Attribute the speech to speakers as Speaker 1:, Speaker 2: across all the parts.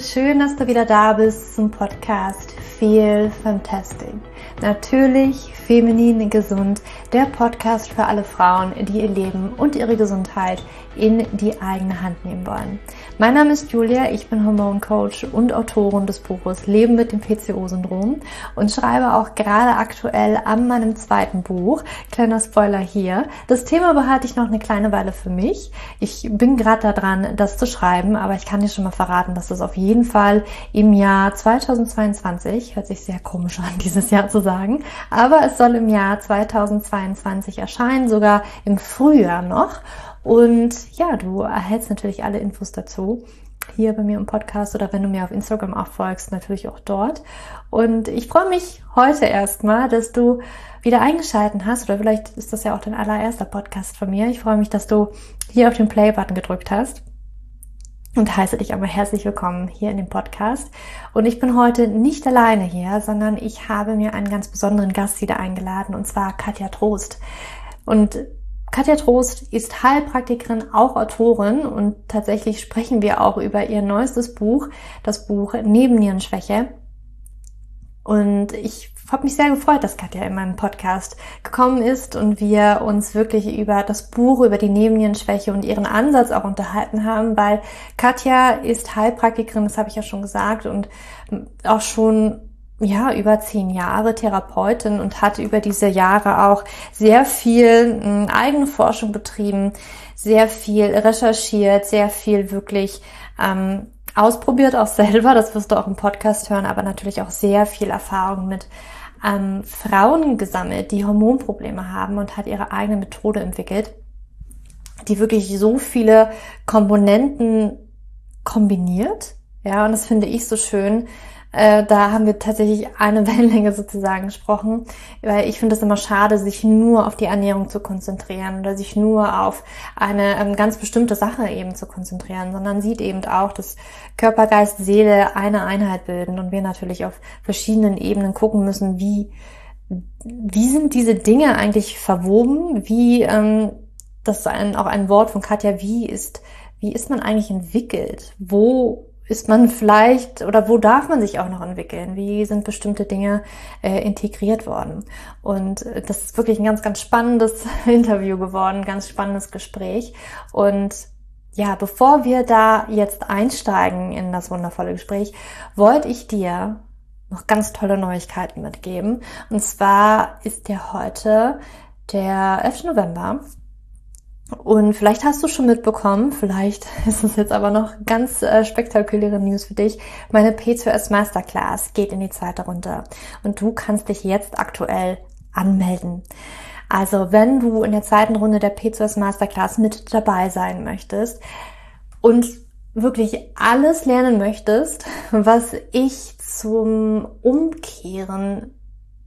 Speaker 1: schön, dass du wieder da bist zum Podcast Feel Fantastic. Natürlich feminin gesund, der Podcast für alle Frauen, die ihr Leben und ihre Gesundheit in die eigene Hand nehmen wollen. Mein Name ist Julia, ich bin Hormoncoach und Autorin des Buches Leben mit dem PCO-Syndrom und schreibe auch gerade aktuell an meinem zweiten Buch. Kleiner Spoiler hier. Das Thema behalte ich noch eine kleine Weile für mich. Ich bin gerade daran, das zu schreiben, aber ich kann dir schon mal verraten, dass das auf jeden Fall im Jahr 2022, hört sich sehr komisch an, dieses Jahr zu sagen, aber es soll im Jahr 2022 erscheinen, sogar im Frühjahr noch. Und ja, du erhältst natürlich alle Infos dazu hier bei mir im Podcast oder wenn du mir auf Instagram auch folgst, natürlich auch dort. Und ich freue mich heute erstmal, dass du wieder eingeschalten hast oder vielleicht ist das ja auch dein allererster Podcast von mir. Ich freue mich, dass du hier auf den Play-Button gedrückt hast und heiße dich aber herzlich willkommen hier in dem Podcast. Und ich bin heute nicht alleine hier, sondern ich habe mir einen ganz besonderen Gast wieder eingeladen und zwar Katja Trost. Und Katja Trost ist Heilpraktikerin, auch Autorin und tatsächlich sprechen wir auch über ihr neuestes Buch, das Buch Nebennierenschwäche. Und ich habe mich sehr gefreut, dass Katja in meinen Podcast gekommen ist und wir uns wirklich über das Buch, über die Nebennierenschwäche und ihren Ansatz auch unterhalten haben, weil Katja ist Heilpraktikerin, das habe ich ja schon gesagt, und auch schon ja, über zehn Jahre Therapeutin und hat über diese Jahre auch sehr viel hm, eigene Forschung betrieben, sehr viel recherchiert, sehr viel wirklich ähm, ausprobiert auch selber, das wirst du auch im Podcast hören, aber natürlich auch sehr viel Erfahrung mit ähm, Frauen gesammelt, die Hormonprobleme haben und hat ihre eigene Methode entwickelt, die wirklich so viele Komponenten kombiniert. Ja, und das finde ich so schön, äh, da haben wir tatsächlich eine Wellenlänge sozusagen gesprochen, weil ich finde es immer schade, sich nur auf die Ernährung zu konzentrieren oder sich nur auf eine ähm, ganz bestimmte Sache eben zu konzentrieren, sondern sieht eben auch, dass Körper, Geist, Seele eine Einheit bilden und wir natürlich auf verschiedenen Ebenen gucken müssen, wie wie sind diese Dinge eigentlich verwoben? Wie ähm, das ist ein, auch ein Wort von Katja, wie ist wie ist man eigentlich entwickelt? Wo ist man vielleicht oder wo darf man sich auch noch entwickeln? Wie sind bestimmte Dinge äh, integriert worden? Und äh, das ist wirklich ein ganz, ganz spannendes Interview geworden, ganz spannendes Gespräch. Und ja, bevor wir da jetzt einsteigen in das wundervolle Gespräch, wollte ich dir noch ganz tolle Neuigkeiten mitgeben. Und zwar ist ja heute der 11. November und vielleicht hast du schon mitbekommen, vielleicht ist es jetzt aber noch ganz äh, spektakuläre News für dich. Meine P2S Masterclass geht in die zweite Runde und du kannst dich jetzt aktuell anmelden. Also wenn du in der zweiten Runde der P2S Masterclass mit dabei sein möchtest und wirklich alles lernen möchtest, was ich zum Umkehren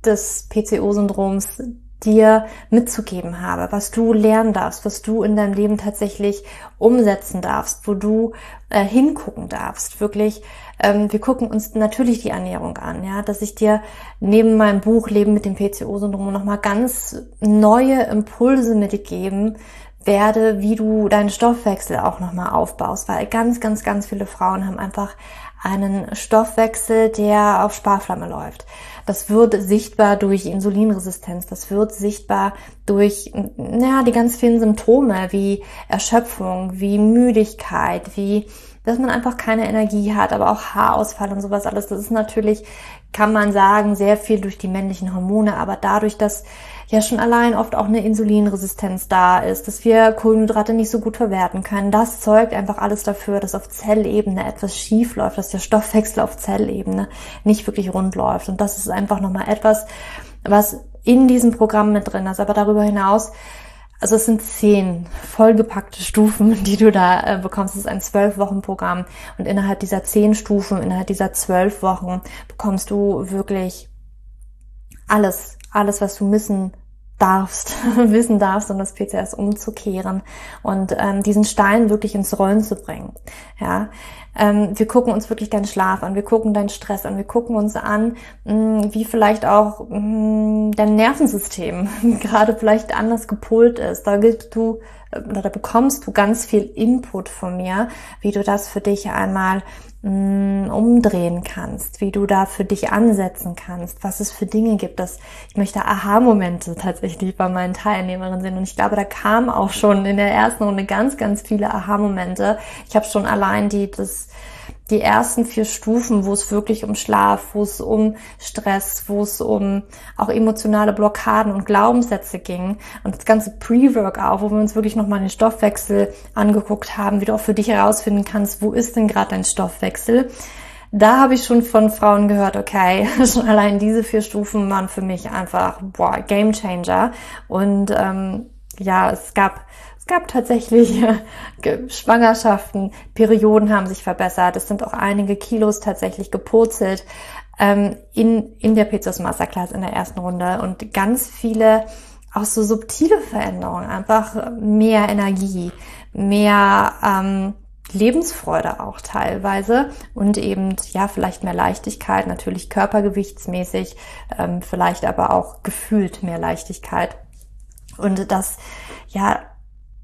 Speaker 1: des PCO-Syndroms dir mitzugeben habe, was du lernen darfst, was du in deinem Leben tatsächlich umsetzen darfst, wo du äh, hingucken darfst. Wirklich, ähm, wir gucken uns natürlich die Ernährung an, ja, dass ich dir neben meinem Buch Leben mit dem PCO-Syndrom nochmal ganz neue Impulse mitgeben werde, wie du deinen Stoffwechsel auch nochmal aufbaust, weil ganz, ganz, ganz viele Frauen haben einfach einen Stoffwechsel, der auf Sparflamme läuft. Das wird sichtbar durch Insulinresistenz, das wird sichtbar durch ja, die ganz vielen Symptome wie Erschöpfung, wie Müdigkeit, wie dass man einfach keine Energie hat, aber auch Haarausfall und sowas alles. Das ist natürlich, kann man sagen, sehr viel durch die männlichen Hormone, aber dadurch, dass ja schon allein oft auch eine Insulinresistenz da ist, dass wir Kohlenhydrate nicht so gut verwerten können. Das zeugt einfach alles dafür, dass auf Zellebene etwas schief läuft, dass der Stoffwechsel auf Zellebene nicht wirklich rund läuft. Und das ist einfach nochmal etwas, was in diesem Programm mit drin ist. Aber darüber hinaus also es sind zehn vollgepackte Stufen, die du da äh, bekommst. Es ist ein zwölf Wochen Programm und innerhalb dieser zehn Stufen, innerhalb dieser zwölf Wochen bekommst du wirklich alles, alles, was du missen darfst, wissen darfst, um das PCS umzukehren und ähm, diesen Stein wirklich ins Rollen zu bringen. Ja, ähm, wir gucken uns wirklich deinen Schlaf an, wir gucken deinen Stress an, wir gucken uns an, mh, mm, wie vielleicht auch mh, mm, dein Nervensystem gerade vielleicht anders gepolt ist. Da gibst du oder da bekommst du ganz viel Input von mir, wie du das für dich einmal mh, umdrehen kannst, wie du da für dich ansetzen kannst, was es für Dinge gibt. Dass ich möchte Aha-Momente tatsächlich bei meinen Teilnehmerinnen sehen. Und ich glaube, da kam auch schon in der ersten Runde ganz, ganz viele Aha-Momente. Ich habe schon allein die das die ersten vier Stufen, wo es wirklich um Schlaf, wo es um Stress, wo es um auch emotionale Blockaden und Glaubenssätze ging und das ganze Pre-Work auch, wo wir uns wirklich nochmal den Stoffwechsel angeguckt haben, wie du auch für dich herausfinden kannst, wo ist denn gerade dein Stoffwechsel. Da habe ich schon von Frauen gehört, okay, schon allein diese vier Stufen waren für mich einfach boah, Game Changer. Und ähm, ja, es gab es gab tatsächlich äh, Schwangerschaften, Perioden haben sich verbessert, es sind auch einige Kilos tatsächlich gepurzelt ähm, in, in der PCOS Masterclass in der ersten Runde. Und ganz viele auch so subtile Veränderungen, einfach mehr Energie, mehr ähm, Lebensfreude auch teilweise und eben ja vielleicht mehr Leichtigkeit, natürlich körpergewichtsmäßig, ähm, vielleicht aber auch gefühlt mehr Leichtigkeit. Und das ja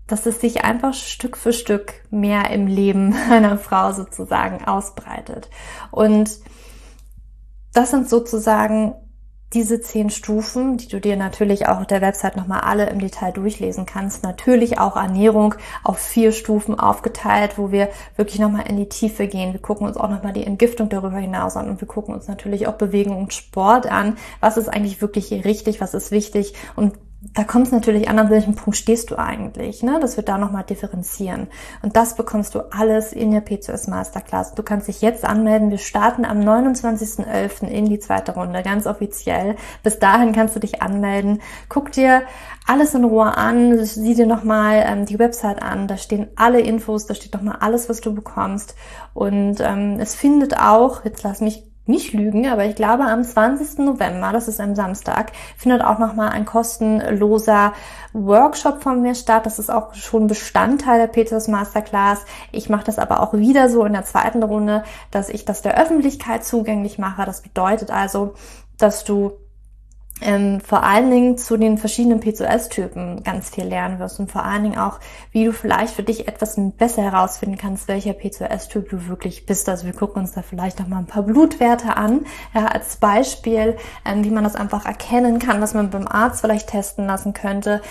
Speaker 1: dass es sich einfach Stück für Stück mehr im Leben einer Frau sozusagen ausbreitet. Und das sind sozusagen diese zehn Stufen, die du dir natürlich auch auf der Website nochmal alle im Detail durchlesen kannst. Natürlich auch Ernährung auf vier Stufen aufgeteilt, wo wir wirklich nochmal in die Tiefe gehen. Wir gucken uns auch nochmal die Entgiftung darüber hinaus an und wir gucken uns natürlich auch Bewegung und Sport an. Was ist eigentlich wirklich richtig, was ist wichtig und da kommt es natürlich an, an welchem Punkt stehst du eigentlich, ne? dass wir da nochmal differenzieren. Und das bekommst du alles in der P2S Masterclass. Du kannst dich jetzt anmelden. Wir starten am 29.11. in die zweite Runde, ganz offiziell. Bis dahin kannst du dich anmelden. Guck dir alles in Ruhe an, sieh dir nochmal ähm, die Website an. Da stehen alle Infos, da steht nochmal alles, was du bekommst. Und ähm, es findet auch, jetzt lass mich nicht lügen, aber ich glaube am 20. November, das ist ein Samstag, findet auch nochmal ein kostenloser Workshop von mir statt. Das ist auch schon Bestandteil der Petrus Masterclass. Ich mache das aber auch wieder so in der zweiten Runde, dass ich das der Öffentlichkeit zugänglich mache. Das bedeutet also, dass du ähm, vor allen Dingen zu den verschiedenen P2S-Typen ganz viel lernen wirst und vor allen Dingen auch, wie du vielleicht für dich etwas besser herausfinden kannst, welcher P2S-Typ du wirklich bist. Also wir gucken uns da vielleicht noch mal ein paar Blutwerte an, ja, als Beispiel, ähm, wie man das einfach erkennen kann, was man beim Arzt vielleicht testen lassen könnte.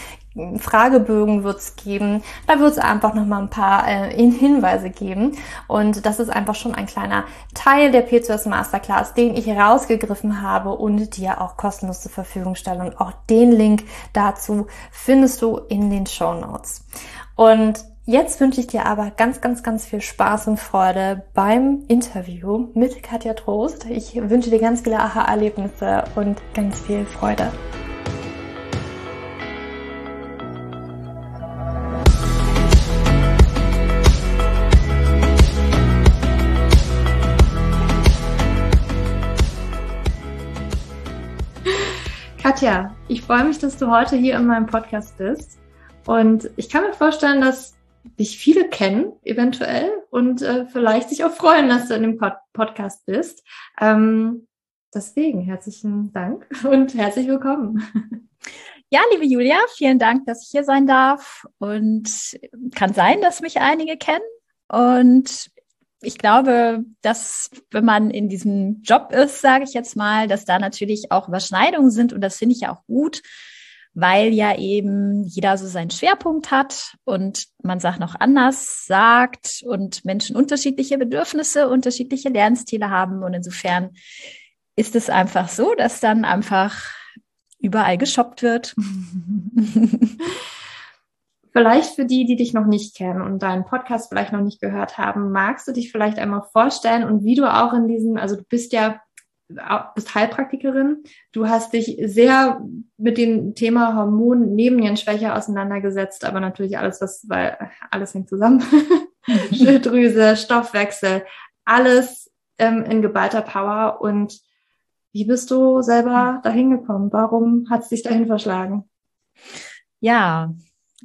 Speaker 1: Fragebögen wird es geben. Da wird es einfach noch mal ein paar äh, Hinweise geben. Und das ist einfach schon ein kleiner Teil der P2S Masterclass, den ich rausgegriffen habe und dir auch kostenlos zur Verfügung stelle. Und auch den Link dazu findest du in den Show Notes. Und Jetzt wünsche ich dir aber ganz, ganz, ganz viel Spaß und Freude beim Interview mit Katja Trost. Ich wünsche dir ganz viele Aha-Erlebnisse und ganz viel Freude. Katja, ich freue mich, dass du heute hier in meinem Podcast bist. Und ich kann mir vorstellen, dass dich viele kennen, eventuell, und äh, vielleicht sich auch freuen, dass du in dem Pod Podcast bist. Ähm, deswegen herzlichen Dank und herzlich willkommen.
Speaker 2: Ja, liebe Julia, vielen Dank, dass ich hier sein darf. Und kann sein, dass mich einige kennen. Und ich glaube, dass wenn man in diesem Job ist, sage ich jetzt mal, dass da natürlich auch Überschneidungen sind und das finde ich ja auch gut, weil ja eben jeder so seinen Schwerpunkt hat und man sagt noch anders sagt und Menschen unterschiedliche Bedürfnisse, unterschiedliche Lernstile haben und insofern ist es einfach so, dass dann einfach überall geshoppt wird.
Speaker 1: Vielleicht für die, die dich noch nicht kennen und deinen Podcast vielleicht noch nicht gehört haben, magst du dich vielleicht einmal vorstellen und wie du auch in diesem, also du bist ja bist Heilpraktikerin, du hast dich sehr mit dem Thema Hormon Nebennierenschwäche auseinandergesetzt, aber natürlich alles, was, weil alles hängt zusammen. Schilddrüse, Stoffwechsel, alles ähm, in geballter Power. Und wie bist du selber dahin gekommen? Warum hat es dich dahin verschlagen?
Speaker 2: Ja,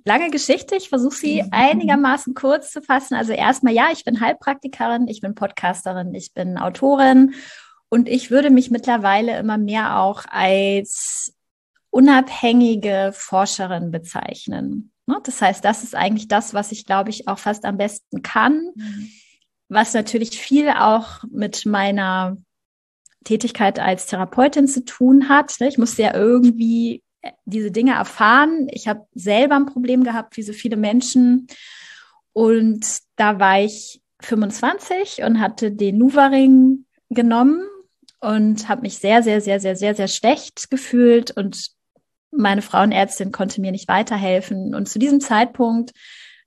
Speaker 2: lange Geschichte. Ich versuche sie einigermaßen kurz zu fassen. Also erstmal, ja, ich bin Heilpraktikerin, ich bin Podcasterin, ich bin Autorin und ich würde mich mittlerweile immer mehr auch als unabhängige Forscherin bezeichnen. Ne? Das heißt, das ist eigentlich das, was ich, glaube ich, auch fast am besten kann. Mhm. was natürlich viel auch mit meiner Tätigkeit als Therapeutin zu tun hat. Ich musste ja irgendwie diese Dinge erfahren. Ich habe selber ein Problem gehabt, wie so viele Menschen. Und da war ich 25 und hatte den Nuvaring genommen und habe mich sehr, sehr, sehr, sehr, sehr, sehr schlecht gefühlt und meine Frauenärztin konnte mir nicht weiterhelfen. Und zu diesem Zeitpunkt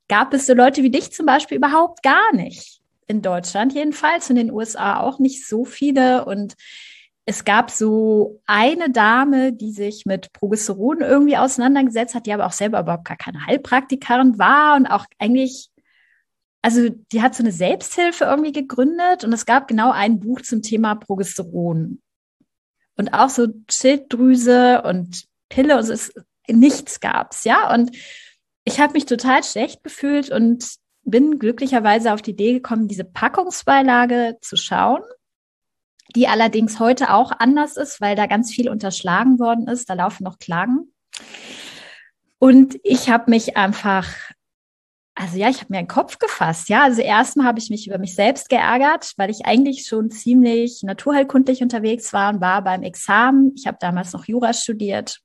Speaker 2: gab es so Leute wie dich zum Beispiel überhaupt gar nicht. In Deutschland jedenfalls, in den USA auch nicht so viele. Und es gab so eine Dame, die sich mit Progesteron irgendwie auseinandergesetzt hat, die aber auch selber überhaupt gar keine Heilpraktikerin war und auch eigentlich, also die hat so eine Selbsthilfe irgendwie gegründet und es gab genau ein Buch zum Thema Progesteron. Und auch so Schilddrüse und Pille und so, es, nichts gab's, ja. Und ich habe mich total schlecht gefühlt und bin glücklicherweise auf die Idee gekommen, diese Packungsbeilage zu schauen die allerdings heute auch anders ist, weil da ganz viel unterschlagen worden ist. Da laufen noch Klagen. Und ich habe mich einfach, also ja, ich habe mir einen Kopf gefasst. Ja, also erstmal habe ich mich über mich selbst geärgert, weil ich eigentlich schon ziemlich naturheilkundlich unterwegs war und war beim Examen. Ich habe damals noch Jura studiert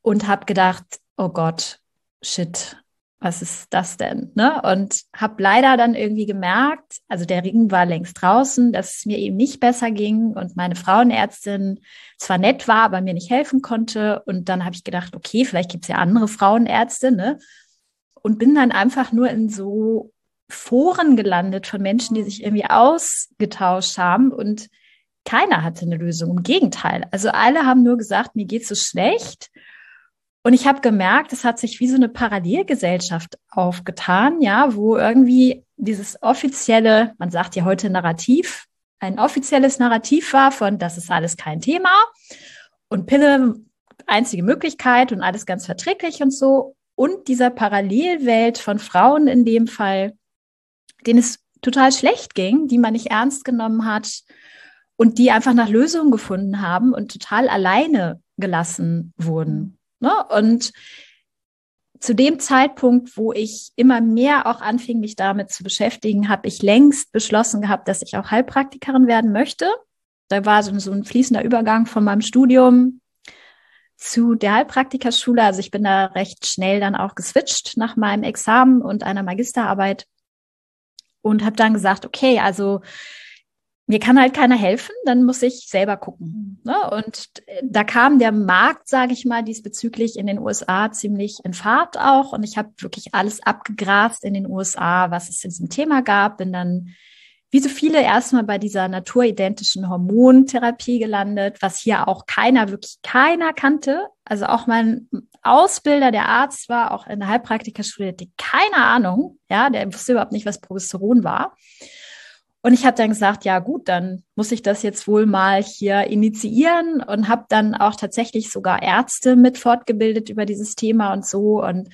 Speaker 2: und habe gedacht, oh Gott, shit, was ist das denn? Ne? Und habe leider dann irgendwie gemerkt, also der Ring war längst draußen, dass es mir eben nicht besser ging und meine Frauenärztin zwar nett war, aber mir nicht helfen konnte. Und dann habe ich gedacht, okay, vielleicht gibt's ja andere Frauenärzte, ne? Und bin dann einfach nur in so Foren gelandet von Menschen, die sich irgendwie ausgetauscht haben und keiner hatte eine Lösung. Im Gegenteil. Also alle haben nur gesagt, mir geht's so schlecht. Und ich habe gemerkt, es hat sich wie so eine Parallelgesellschaft aufgetan, ja, wo irgendwie dieses offizielle, man sagt ja heute Narrativ, ein offizielles Narrativ war von, das ist alles kein Thema und Pille einzige Möglichkeit und alles ganz verträglich und so. Und dieser Parallelwelt von Frauen in dem Fall, denen es total schlecht ging, die man nicht ernst genommen hat und die einfach nach Lösungen gefunden haben und total alleine gelassen wurden. Ne? Und zu dem Zeitpunkt, wo ich immer mehr auch anfing, mich damit zu beschäftigen, habe ich längst beschlossen gehabt, dass ich auch Heilpraktikerin werden möchte. Da war so, so ein fließender Übergang von meinem Studium zu der Heilpraktikerschule. Also ich bin da recht schnell dann auch geswitcht nach meinem Examen und einer Magisterarbeit und habe dann gesagt, okay, also mir kann halt keiner helfen, dann muss ich selber gucken. Mhm. Ne? Und da kam der Markt, sage ich mal, diesbezüglich in den USA ziemlich in Fahrt auch. Und ich habe wirklich alles abgegrast in den USA, was es in diesem Thema gab. Bin dann wie so viele erstmal bei dieser naturidentischen Hormontherapie gelandet, was hier auch keiner, wirklich keiner kannte. Also auch mein Ausbilder, der Arzt war, auch in der Heilpraktikerschule, hatte keine Ahnung. Ja, der wusste überhaupt nicht, was Progesteron war. Und ich habe dann gesagt, ja gut, dann muss ich das jetzt wohl mal hier initiieren und habe dann auch tatsächlich sogar Ärzte mit fortgebildet über dieses Thema und so. Und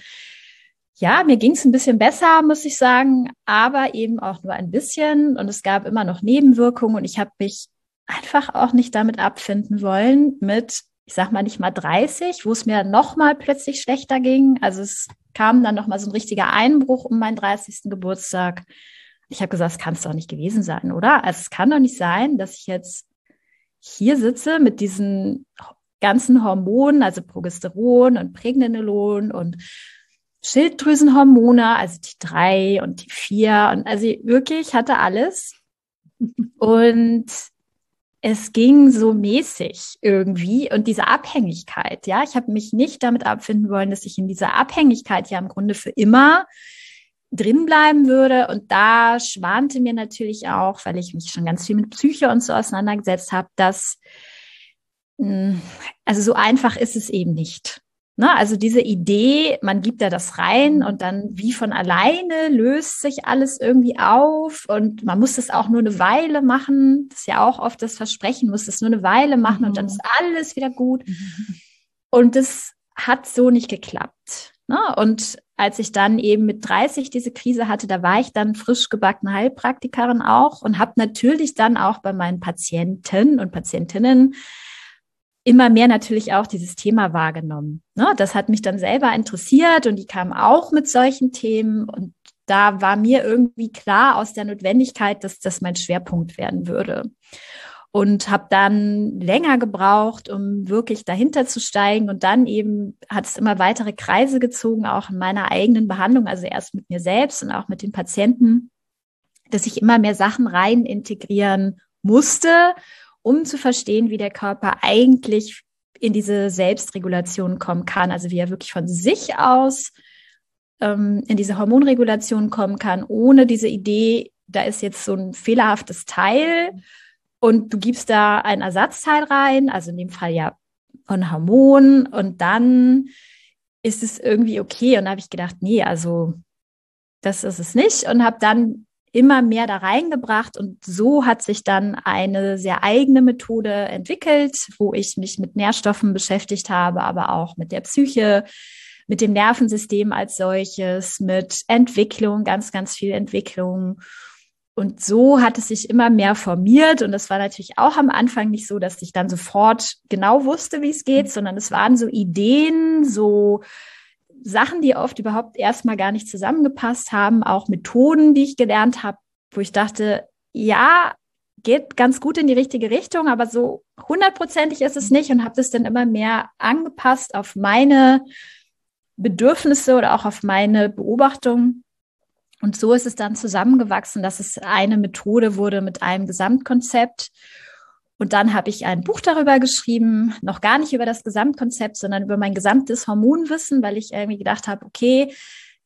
Speaker 2: ja, mir ging es ein bisschen besser, muss ich sagen, aber eben auch nur ein bisschen. Und es gab immer noch Nebenwirkungen und ich habe mich einfach auch nicht damit abfinden wollen mit, ich sag mal nicht mal 30, wo es mir noch mal plötzlich schlechter ging. Also es kam dann noch mal so ein richtiger Einbruch um meinen 30. Geburtstag. Ich habe gesagt, es kann es doch nicht gewesen sein, oder? Also es kann doch nicht sein, dass ich jetzt hier sitze mit diesen ganzen Hormonen, also Progesteron und Pregnenolon und Schilddrüsenhormone, also die drei und die vier und also wirklich hatte alles. Und es ging so mäßig irgendwie und diese Abhängigkeit, ja, ich habe mich nicht damit abfinden wollen, dass ich in dieser Abhängigkeit ja im Grunde für immer drin bleiben würde. Und da schwante mir natürlich auch, weil ich mich schon ganz viel mit Psyche und so auseinandergesetzt habe, dass, hm, also so einfach ist es eben nicht. Ne? Also diese Idee, man gibt da das rein und dann wie von alleine löst sich alles irgendwie auf und man muss das auch nur eine Weile machen. Das ist ja auch oft das Versprechen, muss das nur eine Weile machen mhm. und dann mhm. ist alles wieder gut. Mhm. Und das hat so nicht geklappt. Ne? Und als ich dann eben mit 30 diese Krise hatte, da war ich dann frisch gebackene Heilpraktikerin auch und habe natürlich dann auch bei meinen Patienten und Patientinnen immer mehr natürlich auch dieses Thema wahrgenommen. Ne? Das hat mich dann selber interessiert und die kamen auch mit solchen Themen und da war mir irgendwie klar aus der Notwendigkeit, dass das mein Schwerpunkt werden würde. Und habe dann länger gebraucht, um wirklich dahinter zu steigen. Und dann eben hat es immer weitere Kreise gezogen, auch in meiner eigenen Behandlung, also erst mit mir selbst und auch mit den Patienten, dass ich immer mehr Sachen rein integrieren musste, um zu verstehen, wie der Körper eigentlich in diese Selbstregulation kommen kann. Also wie er wirklich von sich aus ähm, in diese Hormonregulation kommen kann, ohne diese Idee, da ist jetzt so ein fehlerhaftes Teil und du gibst da ein Ersatzteil rein, also in dem Fall ja ein Hormon und dann ist es irgendwie okay. Und da habe ich gedacht, nee, also das ist es nicht und habe dann immer mehr da reingebracht und so hat sich dann eine sehr eigene Methode entwickelt, wo ich mich mit Nährstoffen beschäftigt habe, aber auch mit der Psyche, mit dem Nervensystem als solches, mit Entwicklung, ganz, ganz viel Entwicklung. Und so hat es sich immer mehr formiert. Und das war natürlich auch am Anfang nicht so, dass ich dann sofort genau wusste, wie es geht, sondern es waren so Ideen, so Sachen, die oft überhaupt erstmal gar nicht zusammengepasst haben, auch Methoden, die ich gelernt habe, wo ich dachte, ja, geht ganz gut in die richtige Richtung, aber so hundertprozentig ist es nicht und habe das dann immer mehr angepasst auf meine Bedürfnisse oder auch auf meine Beobachtung. Und so ist es dann zusammengewachsen, dass es eine Methode wurde mit einem Gesamtkonzept. Und dann habe ich ein Buch darüber geschrieben, noch gar nicht über das Gesamtkonzept, sondern über mein gesamtes Hormonwissen, weil ich irgendwie gedacht habe, okay,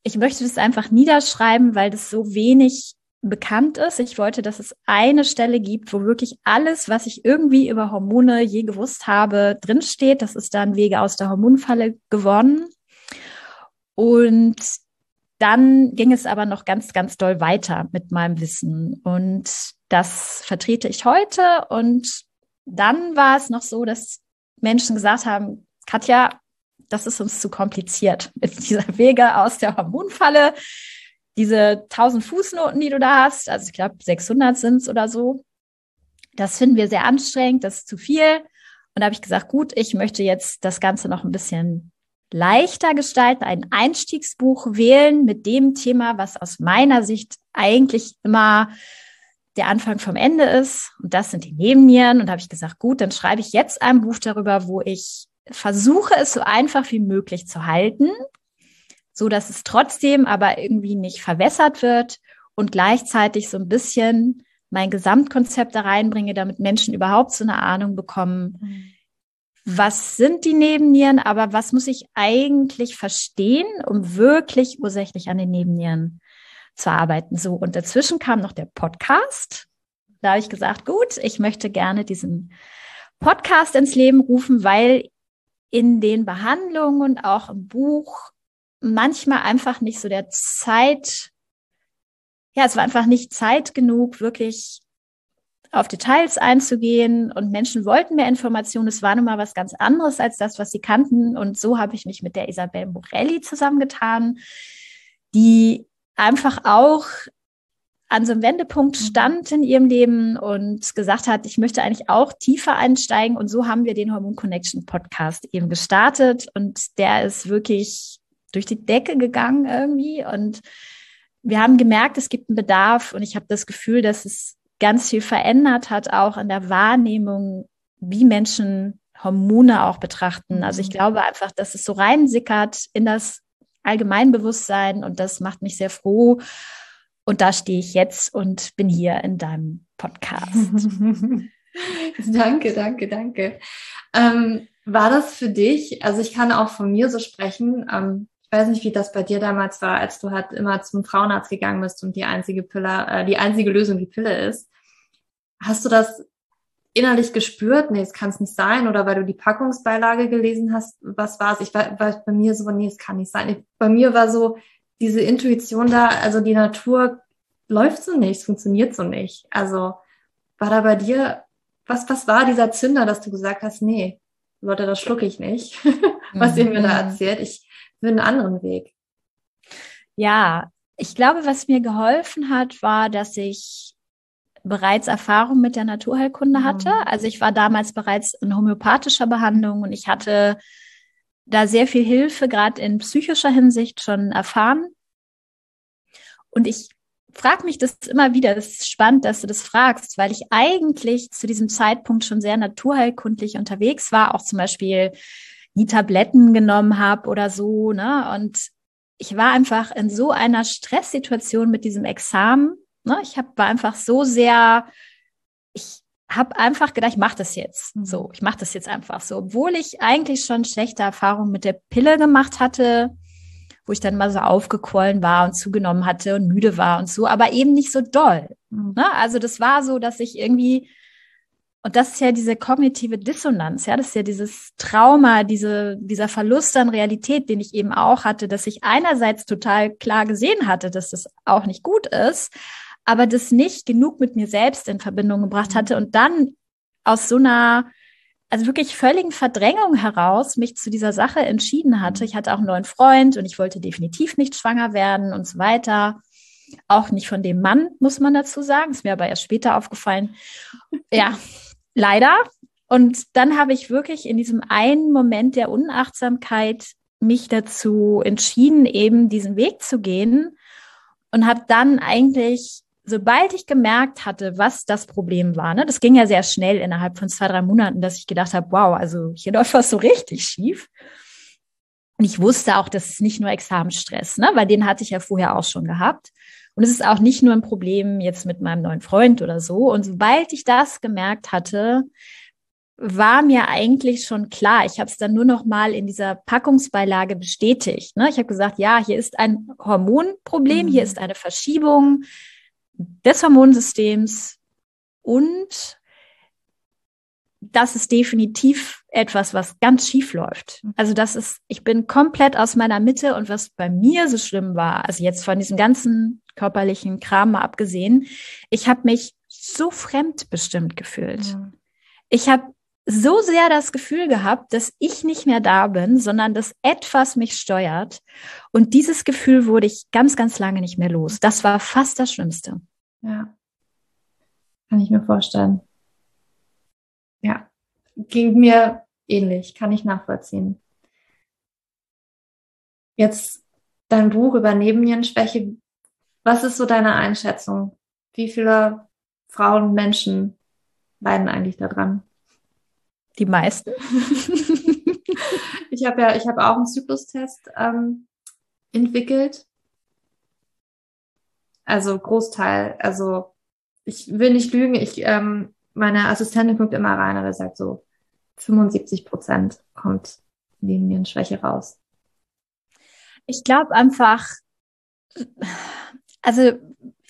Speaker 2: ich möchte das einfach niederschreiben, weil das so wenig bekannt ist. Ich wollte, dass es eine Stelle gibt, wo wirklich alles, was ich irgendwie über Hormone je gewusst habe, drinsteht. Das ist dann Wege aus der Hormonfalle gewonnen. Und dann ging es aber noch ganz, ganz doll weiter mit meinem Wissen. Und das vertrete ich heute. Und dann war es noch so, dass Menschen gesagt haben, Katja, das ist uns zu kompliziert mit dieser Wege aus der Hormonfalle. Diese 1000 Fußnoten, die du da hast, also ich glaube 600 sind es oder so, das finden wir sehr anstrengend, das ist zu viel. Und da habe ich gesagt, gut, ich möchte jetzt das Ganze noch ein bisschen leichter gestalten, ein Einstiegsbuch wählen mit dem Thema, was aus meiner Sicht eigentlich immer der Anfang vom Ende ist. Und das sind die Nebennieren. Und habe ich gesagt, gut, dann schreibe ich jetzt ein Buch darüber, wo ich versuche, es so einfach wie möglich zu halten, so dass es trotzdem aber irgendwie nicht verwässert wird und gleichzeitig so ein bisschen mein Gesamtkonzept da reinbringe, damit Menschen überhaupt so eine Ahnung bekommen, mhm was sind die Nebennieren, aber was muss ich eigentlich verstehen, um wirklich ursächlich an den Nebennieren zu arbeiten. So, und dazwischen kam noch der Podcast. Da habe ich gesagt, gut, ich möchte gerne diesen Podcast ins Leben rufen, weil in den Behandlungen und auch im Buch manchmal einfach nicht so der Zeit, ja, es war einfach nicht Zeit genug, wirklich auf Details einzugehen und Menschen wollten mehr Informationen. Es war nun mal was ganz anderes als das, was sie kannten. Und so habe ich mich mit der Isabel Morelli zusammengetan, die einfach auch an so einem Wendepunkt mhm. stand in ihrem Leben und gesagt hat, ich möchte eigentlich auch tiefer einsteigen. Und so haben wir den Hormon Connection Podcast eben gestartet. Und der ist wirklich durch die Decke gegangen irgendwie. Und wir haben gemerkt, es gibt einen Bedarf. Und ich habe das Gefühl, dass es ganz viel verändert hat, auch in der Wahrnehmung, wie Menschen Hormone auch betrachten. Also ich mhm. glaube einfach, dass es so reinsickert in das Allgemeinbewusstsein und das macht mich sehr froh. Und da stehe ich jetzt und bin hier in deinem Podcast.
Speaker 1: danke, danke, danke. Ähm, war das für dich, also ich kann auch von mir so sprechen, ähm, ich weiß nicht, wie das bei dir damals war, als du halt immer zum Frauenarzt gegangen bist und die einzige Pille, äh, die einzige Lösung die Pille ist. Hast du das innerlich gespürt? Nee, es kann es nicht sein. Oder weil du die Packungsbeilage gelesen hast, was war es? Ich war, war bei mir so, nee, es kann nicht sein. Ich, bei mir war so diese Intuition da, also die Natur läuft so nicht, es funktioniert so nicht. Also war da bei dir, was, was war dieser Zünder, dass du gesagt hast, nee, Leute, das schlucke ich nicht, was ihr mir da mhm. erzählt. Ich will einen anderen Weg.
Speaker 2: Ja, ich glaube, was mir geholfen hat, war, dass ich bereits Erfahrung mit der Naturheilkunde mhm. hatte. Also ich war damals bereits in homöopathischer Behandlung und ich hatte da sehr viel Hilfe, gerade in psychischer Hinsicht schon erfahren. Und ich frage mich das immer wieder. Das ist spannend, dass du das fragst, weil ich eigentlich zu diesem Zeitpunkt schon sehr naturheilkundlich unterwegs war, auch zum Beispiel nie Tabletten genommen habe oder so, ne? Und ich war einfach in so einer Stresssituation mit diesem Examen. Ne? Ich hab, war einfach so sehr, ich habe einfach gedacht, ich mache das jetzt. Mhm. So, ich mache das jetzt einfach so, obwohl ich eigentlich schon schlechte Erfahrungen mit der Pille gemacht hatte, wo ich dann mal so aufgequollen war und zugenommen hatte und müde war und so, aber eben nicht so doll. Mhm. Ne? Also das war so, dass ich irgendwie und das ist ja diese kognitive Dissonanz, ja, das ist ja dieses Trauma, diese, dieser Verlust an Realität, den ich eben auch hatte, dass ich einerseits total klar gesehen hatte, dass das auch nicht gut ist, aber das nicht genug mit mir selbst in Verbindung gebracht hatte und dann aus so einer, also wirklich völligen Verdrängung heraus mich zu dieser Sache entschieden hatte. Ich hatte auch einen neuen Freund und ich wollte definitiv nicht schwanger werden und so weiter. Auch nicht von dem Mann, muss man dazu sagen. Ist mir aber erst später aufgefallen. Ja, leider. Und dann habe ich wirklich in diesem einen Moment der Unachtsamkeit mich dazu entschieden, eben diesen Weg zu gehen und habe dann eigentlich sobald ich gemerkt hatte, was das Problem war, ne, das ging ja sehr schnell innerhalb von zwei, drei Monaten, dass ich gedacht habe, wow, also hier läuft was so richtig schief. Und ich wusste auch, das ist nicht nur Examenstress, ne, weil den hatte ich ja vorher auch schon gehabt. Und es ist auch nicht nur ein Problem jetzt mit meinem neuen Freund oder so. Und sobald ich das gemerkt hatte, war mir eigentlich schon klar. Ich habe es dann nur noch mal in dieser Packungsbeilage bestätigt. Ne? Ich habe gesagt, ja, hier ist ein Hormonproblem, mhm. hier ist eine Verschiebung des Hormonsystems und das ist definitiv etwas, was ganz schief läuft. Mhm. Also das ist, ich bin komplett aus meiner Mitte und was bei mir so schlimm war, also jetzt von diesem ganzen körperlichen Kram mal abgesehen, ich habe mich so fremdbestimmt gefühlt. Mhm. Ich habe so sehr das Gefühl gehabt, dass ich nicht mehr da bin, sondern dass etwas mich steuert. Und dieses Gefühl wurde ich ganz, ganz lange nicht mehr los. Das war fast das Schlimmste.
Speaker 1: Ja. Kann ich mir vorstellen. Ging mir ähnlich, kann ich nachvollziehen. Jetzt dein Buch über Nebennierenschwäche. Was ist so deine Einschätzung? Wie viele Frauen, Menschen leiden eigentlich daran?
Speaker 2: Die meisten.
Speaker 1: ich habe ja, ich habe auch einen Zyklustest ähm, entwickelt also Großteil, also ich will nicht lügen, ich, ähm, meine Assistentin guckt immer rein, aber sagt so, 75 Prozent kommt Linienschwäche raus.
Speaker 2: Ich glaube einfach, also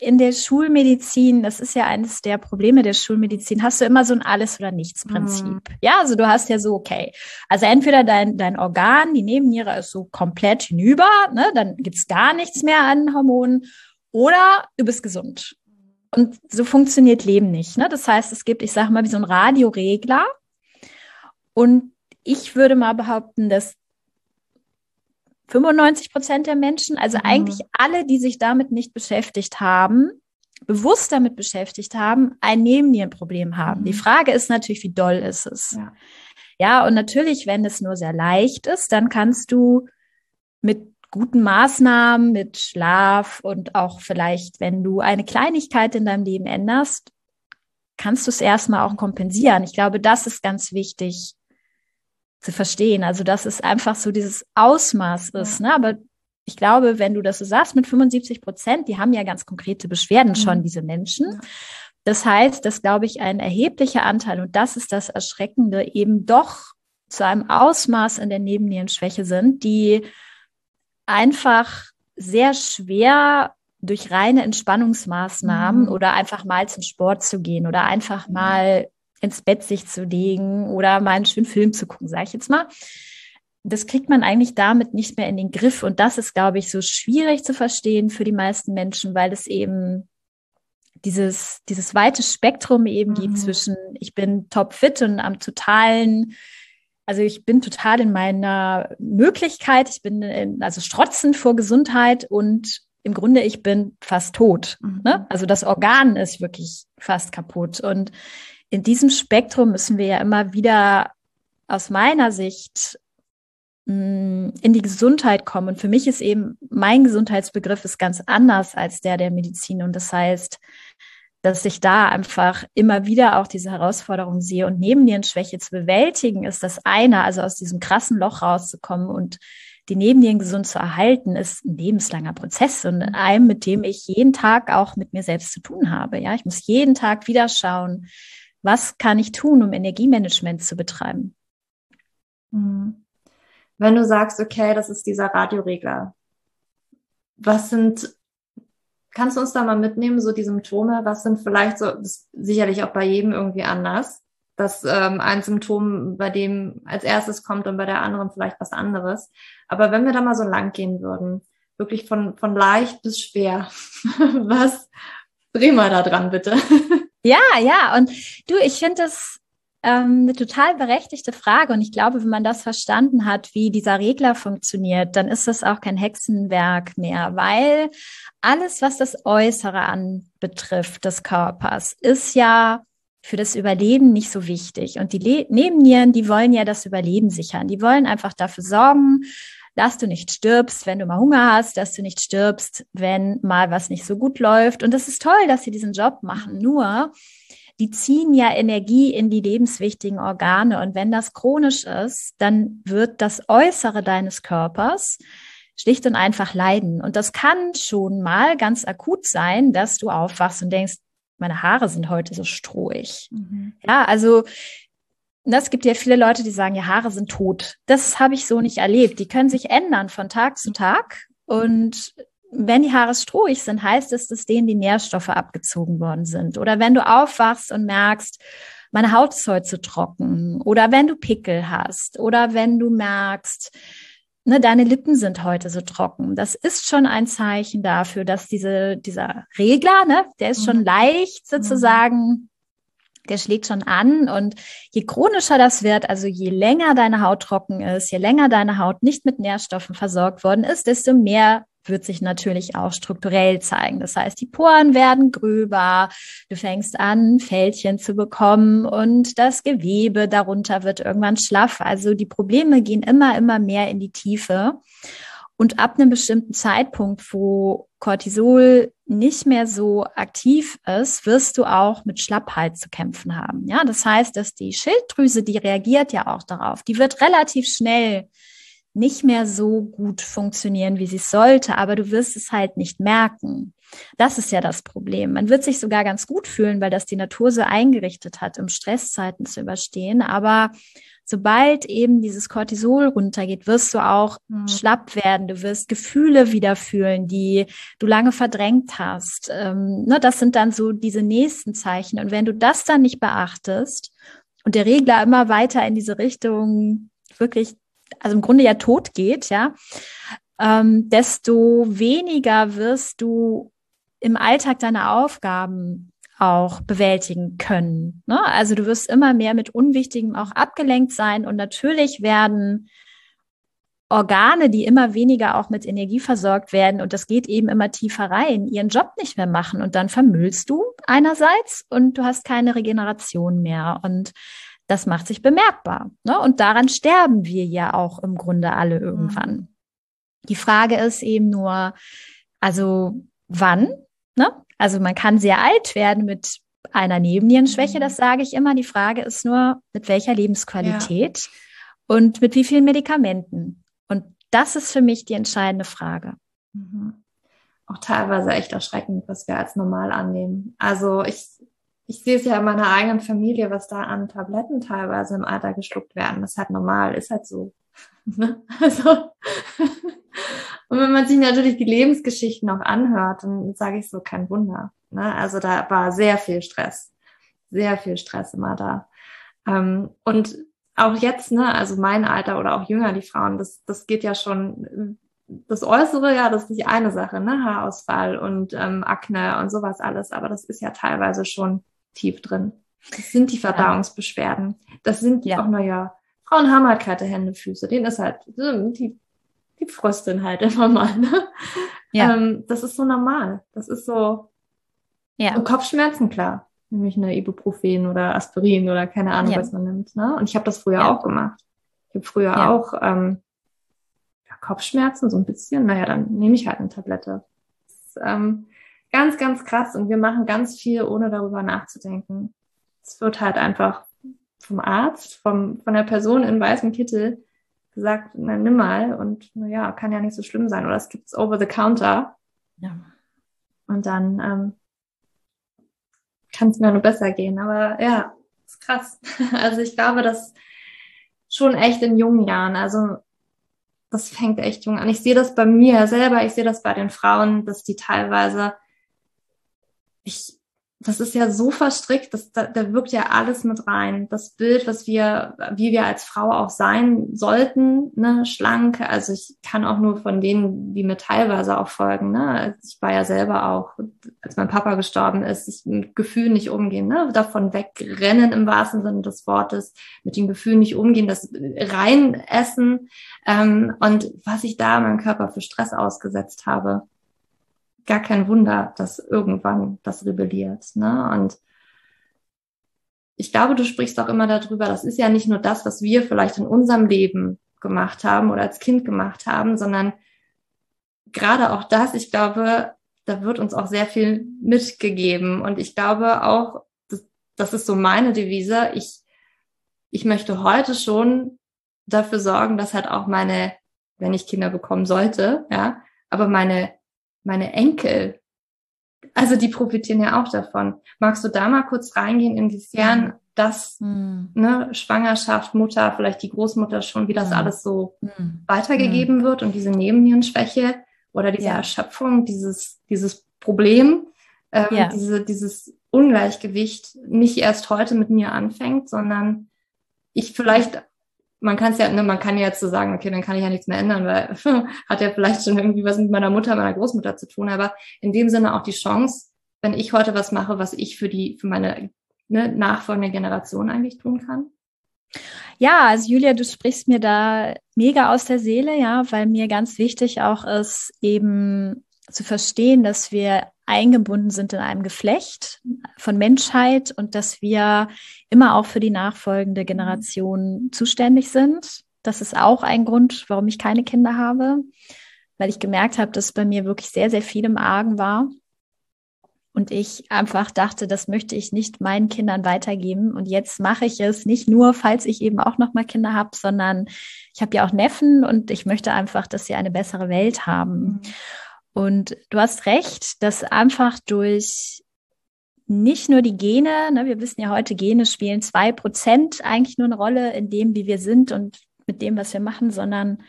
Speaker 2: in der Schulmedizin, das ist ja eines der Probleme der Schulmedizin, hast du immer so ein Alles- oder Nichts-Prinzip. Mhm. Ja, also du hast ja so, okay, also entweder dein, dein Organ, die Nebenniere ist so komplett hinüber, ne, dann gibt's gar nichts mehr an Hormonen oder du bist gesund. Und so funktioniert Leben nicht. Ne? Das heißt, es gibt, ich sage mal, wie so ein Radioregler. Und ich würde mal behaupten, dass 95 Prozent der Menschen, also mhm. eigentlich alle, die sich damit nicht beschäftigt haben, bewusst damit beschäftigt haben, ein Nebennierenproblem haben. Mhm. Die Frage ist natürlich, wie doll ist es? Ja. ja, und natürlich, wenn es nur sehr leicht ist, dann kannst du mit guten Maßnahmen mit Schlaf und auch vielleicht, wenn du eine Kleinigkeit in deinem Leben änderst, kannst du es erstmal auch kompensieren. Ich glaube, das ist ganz wichtig zu verstehen. Also, dass es einfach so dieses Ausmaß ist. Ja. Ne? Aber ich glaube, wenn du das so sagst mit 75 Prozent, die haben ja ganz konkrete Beschwerden mhm. schon, diese Menschen. Ja. Das heißt, dass, glaube ich, ein erheblicher Anteil, und das ist das Erschreckende, eben doch zu einem Ausmaß in der Nebennierenschwäche sind, die einfach sehr schwer durch reine Entspannungsmaßnahmen mhm. oder einfach mal zum Sport zu gehen oder einfach mal ins Bett sich zu legen oder mal einen schönen Film zu gucken, sage ich jetzt mal. Das kriegt man eigentlich damit nicht mehr in den Griff. Und das ist, glaube ich, so schwierig zu verstehen für die meisten Menschen, weil es eben dieses, dieses weite Spektrum eben mhm. gibt zwischen, ich bin topfit und am totalen also ich bin total in meiner Möglichkeit, ich bin in, also strotzend vor Gesundheit und im Grunde ich bin fast tot. Mhm. Ne? Also das Organ ist wirklich fast kaputt. Und in diesem Spektrum müssen wir ja immer wieder aus meiner Sicht mm, in die Gesundheit kommen. Und für mich ist eben mein Gesundheitsbegriff ist ganz anders als der der Medizin. Und das heißt, dass ich da einfach immer wieder auch diese Herausforderung sehe und Nebennierenschwäche zu bewältigen, ist das eine, also aus diesem krassen Loch rauszukommen und die Nebennieren gesund zu erhalten, ist ein lebenslanger Prozess und einem, mit dem ich jeden Tag auch mit mir selbst zu tun habe. Ja, ich muss jeden Tag wieder schauen, was kann ich tun, um Energiemanagement zu betreiben.
Speaker 1: Mhm. Wenn du sagst, okay, das ist dieser Radioregler, was sind Kannst du uns da mal mitnehmen, so die Symptome? Was sind vielleicht so, sicherlich auch bei jedem irgendwie anders, dass ähm, ein Symptom bei dem als erstes kommt und bei der anderen vielleicht was anderes. Aber wenn wir da mal so lang gehen würden, wirklich von, von leicht bis schwer, was dreh mal da dran, bitte.
Speaker 2: Ja, ja, und du, ich finde das ähm, eine total berechtigte Frage. Und ich glaube, wenn man das verstanden hat, wie dieser Regler funktioniert, dann ist das auch kein Hexenwerk mehr, weil alles, was das Äußere anbetrifft des Körpers, ist ja für das Überleben nicht so wichtig. Und die Le Nebennieren, die wollen ja das Überleben sichern. Die wollen einfach dafür sorgen, dass du nicht stirbst, wenn du mal Hunger hast, dass du nicht stirbst, wenn mal was nicht so gut läuft. Und das ist toll, dass sie diesen Job machen. Nur, die ziehen ja Energie in die lebenswichtigen Organe. Und wenn das chronisch ist, dann wird das Äußere deines Körpers schlicht und einfach leiden. Und das kann schon mal ganz akut sein, dass du aufwachst und denkst, meine Haare sind heute so strohig. Mhm. Ja, also das gibt ja viele Leute, die sagen, ja, Haare sind tot. Das habe ich so nicht erlebt. Die können sich ändern von Tag zu Tag. Und wenn die Haare strohig sind, heißt es, dass denen die Nährstoffe abgezogen worden sind. Oder wenn du aufwachst und merkst, meine Haut ist heute zu trocken. Oder wenn du Pickel hast. Oder wenn du merkst, ne, deine Lippen sind heute so trocken. Das ist schon ein Zeichen dafür, dass diese, dieser Regler, ne, der ist schon mhm. leicht sozusagen, der schlägt schon an. Und je chronischer das wird, also je länger deine Haut trocken ist, je länger deine Haut nicht mit Nährstoffen versorgt worden ist, desto mehr wird sich natürlich auch strukturell zeigen. Das heißt, die Poren werden gröber, du fängst an, Fältchen zu bekommen und das Gewebe darunter wird irgendwann schlaff. Also die Probleme gehen immer, immer mehr in die Tiefe. Und ab einem bestimmten Zeitpunkt, wo Cortisol nicht mehr so aktiv ist, wirst du auch mit Schlappheit zu kämpfen haben. Ja, das heißt, dass die Schilddrüse, die reagiert ja auch darauf, die wird relativ schnell nicht mehr so gut funktionieren, wie sie sollte, aber du wirst es halt nicht merken. Das ist ja das Problem. Man wird sich sogar ganz gut fühlen, weil das die Natur so eingerichtet hat, um Stresszeiten zu überstehen. Aber sobald eben dieses Cortisol runtergeht, wirst du auch mhm. schlapp werden. Du wirst Gefühle wieder fühlen, die du lange verdrängt hast. Ähm, ne, das sind dann so diese nächsten Zeichen. Und wenn du das dann nicht beachtest und der Regler immer weiter in diese Richtung wirklich also im Grunde ja tot geht, ja, ähm, desto weniger wirst du im Alltag deine Aufgaben auch bewältigen können. Ne? Also du wirst immer mehr mit Unwichtigem auch abgelenkt sein und natürlich werden Organe, die immer weniger auch mit Energie versorgt werden und das geht eben immer tiefer rein, ihren Job nicht mehr machen und dann vermüllst du einerseits und du hast keine Regeneration mehr und das macht sich bemerkbar. Ne? Und daran sterben wir ja auch im Grunde alle irgendwann. Mhm. Die Frage ist eben nur, also wann? Ne? Also man kann sehr alt werden mit einer Nebennierenschwäche, mhm. das sage ich immer. Die Frage ist nur, mit welcher Lebensqualität ja. und mit wie vielen Medikamenten. Und das ist für mich die entscheidende Frage.
Speaker 1: Mhm. Auch teilweise echt erschreckend, was wir als normal annehmen. Also ich ich sehe es ja in meiner eigenen Familie, was da an Tabletten teilweise im Alter geschluckt werden. Das ist halt normal, ist halt so. Ne? also, und wenn man sich natürlich die Lebensgeschichten auch anhört, dann sage ich so, kein Wunder. Ne? Also da war sehr viel Stress. Sehr viel Stress immer da. Ähm, und auch jetzt, ne, also mein Alter oder auch jünger, die Frauen, das, das geht ja schon, das Äußere, ja, das ist nicht eine Sache, ne, Haarausfall und ähm, Akne und sowas alles, aber das ist ja teilweise schon tief drin. Das sind die Verdauungsbeschwerden. Das sind ja. auch, naja, Frauen haben halt kalte Hände, Füße. Denen ist halt, die, die frösteln halt immer mal. Ne? Ja. Ähm, das ist so normal. Das ist so. Ja. Und Kopfschmerzen, klar. Nämlich eine Ibuprofen oder Aspirin oder keine Ahnung, ja. was man nimmt. Ne? Und ich habe das früher ja. auch gemacht. Ich habe früher ja. auch ähm, Kopfschmerzen, so ein bisschen, naja, dann nehme ich halt eine Tablette. Das ähm, ganz, ganz krass und wir machen ganz viel, ohne darüber nachzudenken. Es wird halt einfach vom Arzt, vom, von der Person in weißem Kittel gesagt, na, nimm mal und naja, kann ja nicht so schlimm sein. Oder es gibt's over the counter. Ja. Und dann ähm, kann es mir nur besser gehen. Aber ja, ist krass. Also ich glaube, dass schon echt in jungen Jahren, also das fängt echt jung an. Ich sehe das bei mir selber, ich sehe das bei den Frauen, dass die teilweise, ich das ist ja so verstrickt, dass da, da wirkt ja alles mit rein. Das Bild, was wir, wie wir als Frau auch sein sollten, ne, schlank. Also ich kann auch nur von denen, die mir teilweise auch folgen, ne. Ich war ja selber auch, als mein Papa gestorben ist, ich mit Gefühlen nicht umgehen, ne, davon wegrennen im wahrsten Sinne des Wortes, mit den Gefühlen nicht umgehen, das rein essen, ähm, und was ich da meinem Körper für Stress ausgesetzt habe gar kein Wunder, dass irgendwann das rebelliert. Ne? Und ich glaube, du sprichst auch immer darüber, das ist ja nicht nur das, was wir vielleicht in unserem Leben gemacht haben oder als Kind gemacht haben, sondern gerade auch das, ich glaube, da wird uns auch sehr viel mitgegeben. Und ich glaube auch, das, das ist so meine Devise, ich, ich möchte heute schon dafür sorgen, dass halt auch meine, wenn ich Kinder bekommen sollte, ja, aber meine meine Enkel, also die profitieren ja auch davon. Magst du da mal kurz reingehen, inwiefern das, mhm. ne, Schwangerschaft, Mutter, vielleicht die Großmutter schon, wie das mhm. alles so mhm. weitergegeben hm. wird und diese Nebennierenschwäche oder diese ja. Erschöpfung, dieses, dieses Problem, ähm, ja. diese, dieses Ungleichgewicht nicht erst heute mit mir anfängt, sondern ich vielleicht man kann es ja, ne, man kann ja jetzt so sagen, okay, dann kann ich ja nichts mehr ändern, weil hat ja vielleicht schon irgendwie was mit meiner Mutter, meiner Großmutter zu tun, aber in dem Sinne auch die Chance, wenn ich heute was mache, was ich für die, für meine ne, nachfolgende Generation eigentlich tun kann.
Speaker 2: Ja, also Julia, du sprichst mir da mega aus der Seele, ja, weil mir ganz wichtig auch ist, eben zu verstehen, dass wir eingebunden sind in einem Geflecht von Menschheit und dass wir immer auch für die nachfolgende Generation zuständig sind. Das ist auch ein Grund, warum ich keine Kinder habe, weil ich gemerkt habe, dass bei mir wirklich sehr, sehr viel im Argen war. Und ich einfach dachte, das möchte ich nicht meinen Kindern weitergeben. Und jetzt mache ich es nicht nur, falls ich eben auch noch mal Kinder habe, sondern ich habe ja auch Neffen und ich möchte einfach, dass sie eine bessere Welt haben. Mhm. Und du hast recht, dass einfach durch nicht nur die Gene, ne, wir wissen ja heute, Gene spielen zwei Prozent eigentlich nur eine Rolle in dem, wie wir sind und mit dem, was wir machen, sondern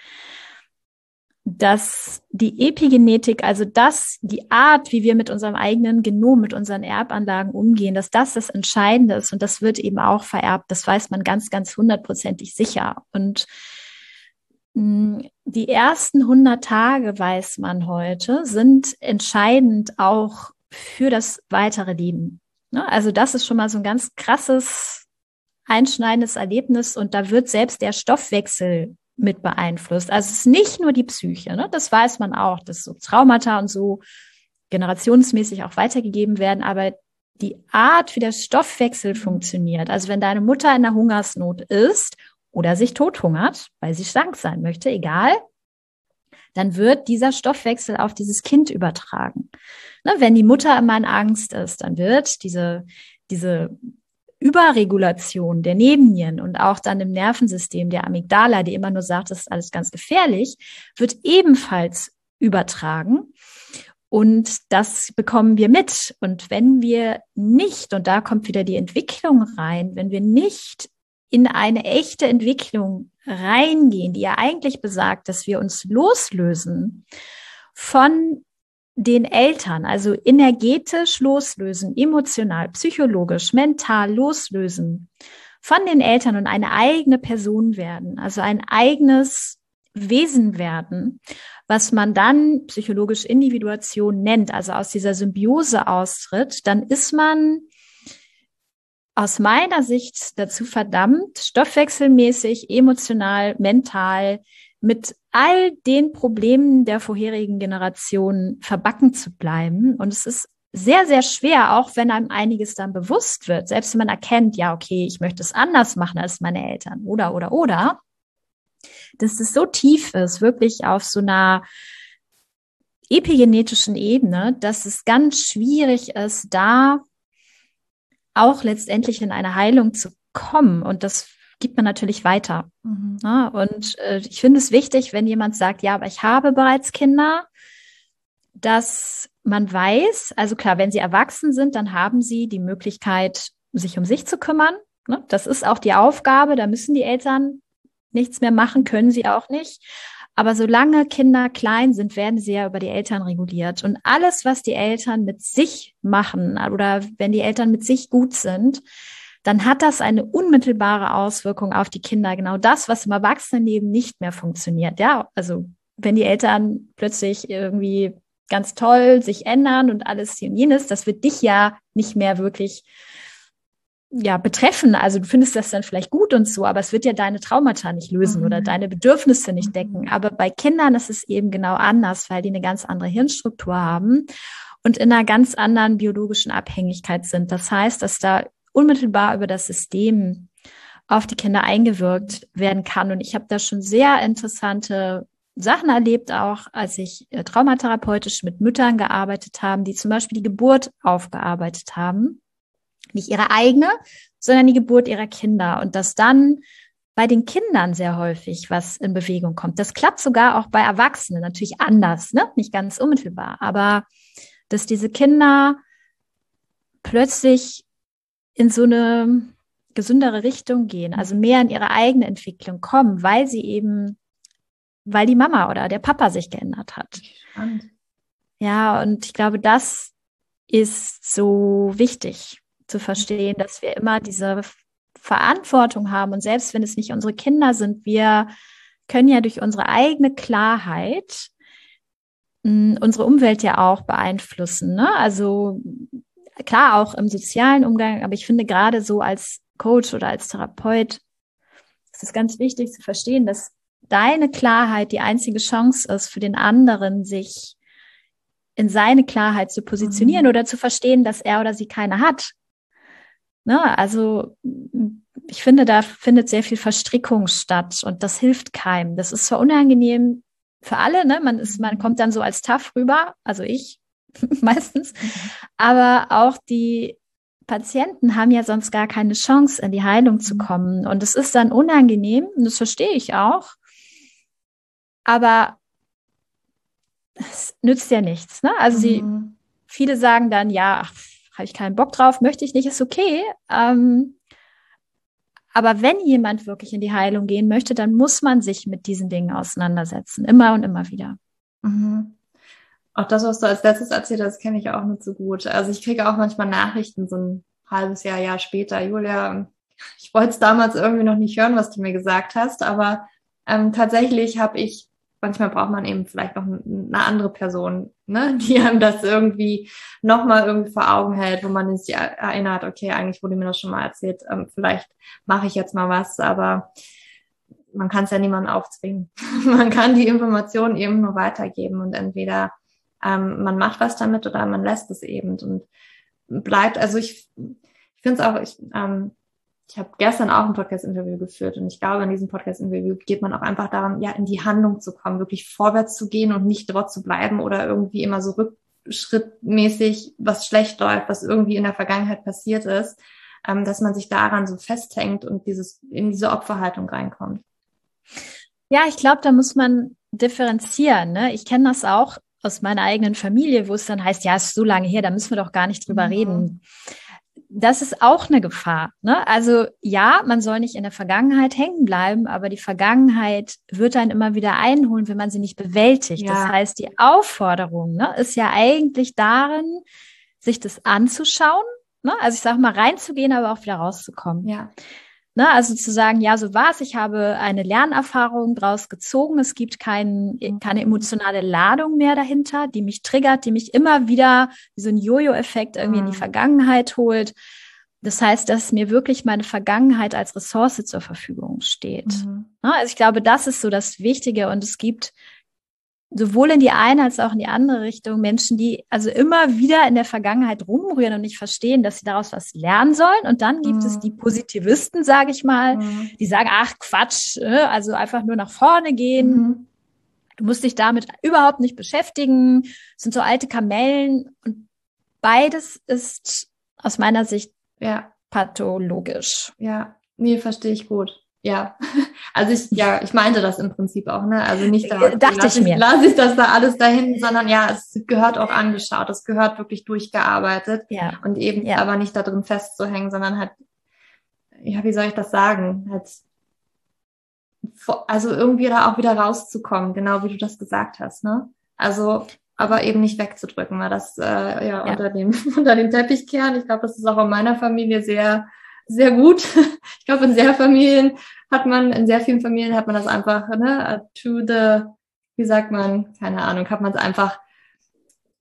Speaker 2: dass die Epigenetik, also das, die Art, wie wir mit unserem eigenen Genom, mit unseren Erbanlagen umgehen, dass das das Entscheidende ist und das wird eben auch vererbt. Das weiß man ganz, ganz hundertprozentig sicher. Und die ersten 100 Tage, weiß man heute, sind entscheidend auch für das weitere Leben. Ne? Also das ist schon mal so ein ganz krasses, einschneidendes Erlebnis und da wird selbst der Stoffwechsel mit beeinflusst. Also es ist nicht nur die Psyche, ne? das weiß man auch, dass so Traumata und so generationsmäßig auch weitergegeben werden, aber die Art, wie der Stoffwechsel funktioniert, also wenn deine Mutter in der Hungersnot ist oder sich tothungert, weil sie schlank sein möchte, egal, dann wird dieser Stoffwechsel auf dieses Kind übertragen. Ne, wenn die Mutter immer in Angst ist, dann wird diese, diese Überregulation der Nebennieren und auch dann im Nervensystem der Amygdala, die immer nur sagt, das ist alles ganz gefährlich, wird ebenfalls übertragen. Und das bekommen wir mit. Und wenn wir nicht, und da kommt wieder die Entwicklung rein, wenn wir nicht in eine echte Entwicklung reingehen, die ja eigentlich besagt, dass wir uns loslösen von den Eltern, also energetisch loslösen, emotional, psychologisch, mental loslösen von den Eltern und eine eigene Person werden, also ein eigenes Wesen werden, was man dann psychologisch Individuation nennt, also aus dieser Symbiose austritt, dann ist man aus meiner Sicht dazu verdammt, stoffwechselmäßig, emotional, mental mit all den Problemen der vorherigen Generationen verbacken zu bleiben. Und es ist sehr, sehr schwer, auch wenn einem einiges dann bewusst wird, selbst wenn man erkennt, ja, okay, ich möchte es anders machen als meine Eltern oder, oder, oder, dass es so tief ist, wirklich auf so einer epigenetischen Ebene, dass es ganz schwierig ist, da auch letztendlich in eine Heilung zu kommen. Und das gibt man natürlich weiter. Mhm. Ja, und äh, ich finde es wichtig, wenn jemand sagt, ja, aber ich habe bereits Kinder, dass man weiß, also klar, wenn sie erwachsen sind, dann haben sie die Möglichkeit, sich um sich zu kümmern. Ne? Das ist auch die Aufgabe, da müssen die Eltern nichts mehr machen, können sie auch nicht. Aber solange Kinder klein sind, werden sie ja über die Eltern reguliert. Und alles, was die Eltern mit sich machen oder wenn die Eltern mit sich gut sind, dann hat das eine unmittelbare Auswirkung auf die Kinder. Genau das, was im Erwachsenenleben nicht mehr funktioniert. Ja, also wenn die Eltern plötzlich irgendwie ganz toll sich ändern und alles hier und jenes, das wird dich ja nicht mehr wirklich ja, betreffen. Also du findest das dann vielleicht gut und so, aber es wird ja deine Traumata nicht lösen mhm. oder deine Bedürfnisse nicht decken. Mhm. Aber bei Kindern ist es eben genau anders, weil die eine ganz andere Hirnstruktur haben und in einer ganz anderen biologischen Abhängigkeit sind. Das heißt, dass da unmittelbar über das System auf die Kinder eingewirkt werden kann. Und ich habe da schon sehr interessante Sachen erlebt, auch als ich äh, traumatherapeutisch mit Müttern gearbeitet habe, die zum Beispiel die Geburt aufgearbeitet haben nicht ihre eigene, sondern die Geburt ihrer Kinder. Und dass dann bei den Kindern sehr häufig was in Bewegung kommt. Das klappt sogar auch bei Erwachsenen, natürlich anders, ne? nicht ganz unmittelbar, aber dass diese Kinder plötzlich in so eine gesündere Richtung gehen, also mehr in ihre eigene Entwicklung kommen, weil sie eben, weil die Mama oder der Papa sich geändert hat. Spannend. Ja, und ich glaube, das ist so wichtig zu verstehen, dass wir immer diese Verantwortung haben und selbst wenn es nicht unsere Kinder sind, wir können ja durch unsere eigene Klarheit mh, unsere Umwelt ja auch beeinflussen. Ne? Also klar auch im sozialen Umgang, aber ich finde gerade so als Coach oder als Therapeut ist es ganz wichtig zu verstehen, dass deine Klarheit die einzige Chance ist für den anderen, sich in seine Klarheit zu positionieren mhm. oder zu verstehen, dass er oder sie keine hat. Ne? Also ich finde, da findet sehr viel Verstrickung statt und das hilft keinem. Das ist zwar unangenehm für alle, ne? Man ist, man kommt dann so als tough rüber, also ich meistens, aber auch die Patienten haben ja sonst gar keine Chance, in die Heilung zu mhm. kommen. Und es ist dann unangenehm, und das verstehe ich auch. Aber es nützt ja nichts. Ne? Also mhm. sie, viele sagen dann, ja, ach, habe ich keinen Bock drauf, möchte ich nicht, ist okay. Ähm, aber wenn jemand wirklich in die Heilung gehen möchte, dann muss man sich mit diesen Dingen auseinandersetzen, immer und immer wieder.
Speaker 1: Mhm. Auch das, was du als letztes erzählt hast, kenne ich auch nicht so gut. Also ich kriege auch manchmal Nachrichten so ein halbes Jahr, Jahr später. Julia, ich wollte es damals irgendwie noch nicht hören, was du mir gesagt hast, aber ähm, tatsächlich habe ich manchmal braucht man eben vielleicht noch eine andere Person, ne, die einem das irgendwie nochmal irgendwie vor Augen hält, wo man sich erinnert, okay, eigentlich wurde mir das schon mal erzählt, ähm, vielleicht mache ich jetzt mal was, aber man kann es ja niemandem aufzwingen. man kann die Informationen eben nur weitergeben und entweder ähm, man macht was damit oder man lässt es eben und bleibt, also ich, ich finde es auch, ich, ähm, ich habe gestern auch ein Podcast-Interview geführt und ich glaube, in diesem Podcast-Interview geht man auch einfach daran, ja, in die Handlung zu kommen, wirklich vorwärts zu gehen und nicht dort zu bleiben oder irgendwie immer so rückschrittmäßig, was schlecht läuft, was irgendwie in der Vergangenheit passiert ist, ähm, dass man sich daran so festhängt und dieses, in diese Opferhaltung reinkommt.
Speaker 2: Ja, ich glaube, da muss man differenzieren. Ne? Ich kenne das auch aus meiner eigenen Familie, wo es dann heißt, ja, es ist so lange her, da müssen wir doch gar nicht drüber mhm. reden das ist auch eine Gefahr. Ne? Also ja, man soll nicht in der Vergangenheit hängen bleiben, aber die Vergangenheit wird dann immer wieder einholen, wenn man sie nicht bewältigt. Ja. Das heißt, die Aufforderung ne, ist ja eigentlich darin, sich das anzuschauen. Ne? Also ich sage mal, reinzugehen, aber auch wieder rauszukommen.
Speaker 1: Ja.
Speaker 2: Ne, also zu sagen, ja, so war's. Ich habe eine Lernerfahrung draus gezogen. Es gibt kein, keine emotionale Ladung mehr dahinter, die mich triggert, die mich immer wieder wie so ein Jojo-Effekt irgendwie mhm. in die mhm. Vergangenheit holt. Das heißt, dass mir wirklich meine Vergangenheit als Ressource zur Verfügung steht. Mhm. Ne, also ich glaube, das ist so das Wichtige und es gibt sowohl in die eine als auch in die andere Richtung Menschen, die also immer wieder in der Vergangenheit rumrühren und nicht verstehen, dass sie daraus was lernen sollen. Und dann gibt mhm. es die Positivisten, sage ich mal, mhm. die sagen, ach Quatsch, ne? also einfach nur nach vorne gehen. Mhm. Du musst dich damit überhaupt nicht beschäftigen. Das sind so alte Kamellen. Und beides ist aus meiner Sicht ja. pathologisch.
Speaker 1: Ja, nee, verstehe ich gut. Ja, also ich, ja, ich meinte das im Prinzip auch, ne? Also nicht da,
Speaker 2: äh, dachte
Speaker 1: lass
Speaker 2: ich mir.
Speaker 1: Lass ich das da alles dahin, sondern ja, es gehört auch angeschaut, es gehört wirklich durchgearbeitet
Speaker 2: ja.
Speaker 1: und eben ja. aber nicht da drin festzuhängen, sondern halt, ja, wie soll ich das sagen? Halt, also irgendwie da auch wieder rauszukommen, genau wie du das gesagt hast, ne? Also, aber eben nicht wegzudrücken, weil das äh, ja, ja. unter dem unter dem Teppich kehren. Ich glaube, das ist auch in meiner Familie sehr sehr gut. Ich glaube, in sehr Familien hat man, in sehr vielen Familien hat man das einfach, ne, to the, wie sagt man, keine Ahnung, hat man es einfach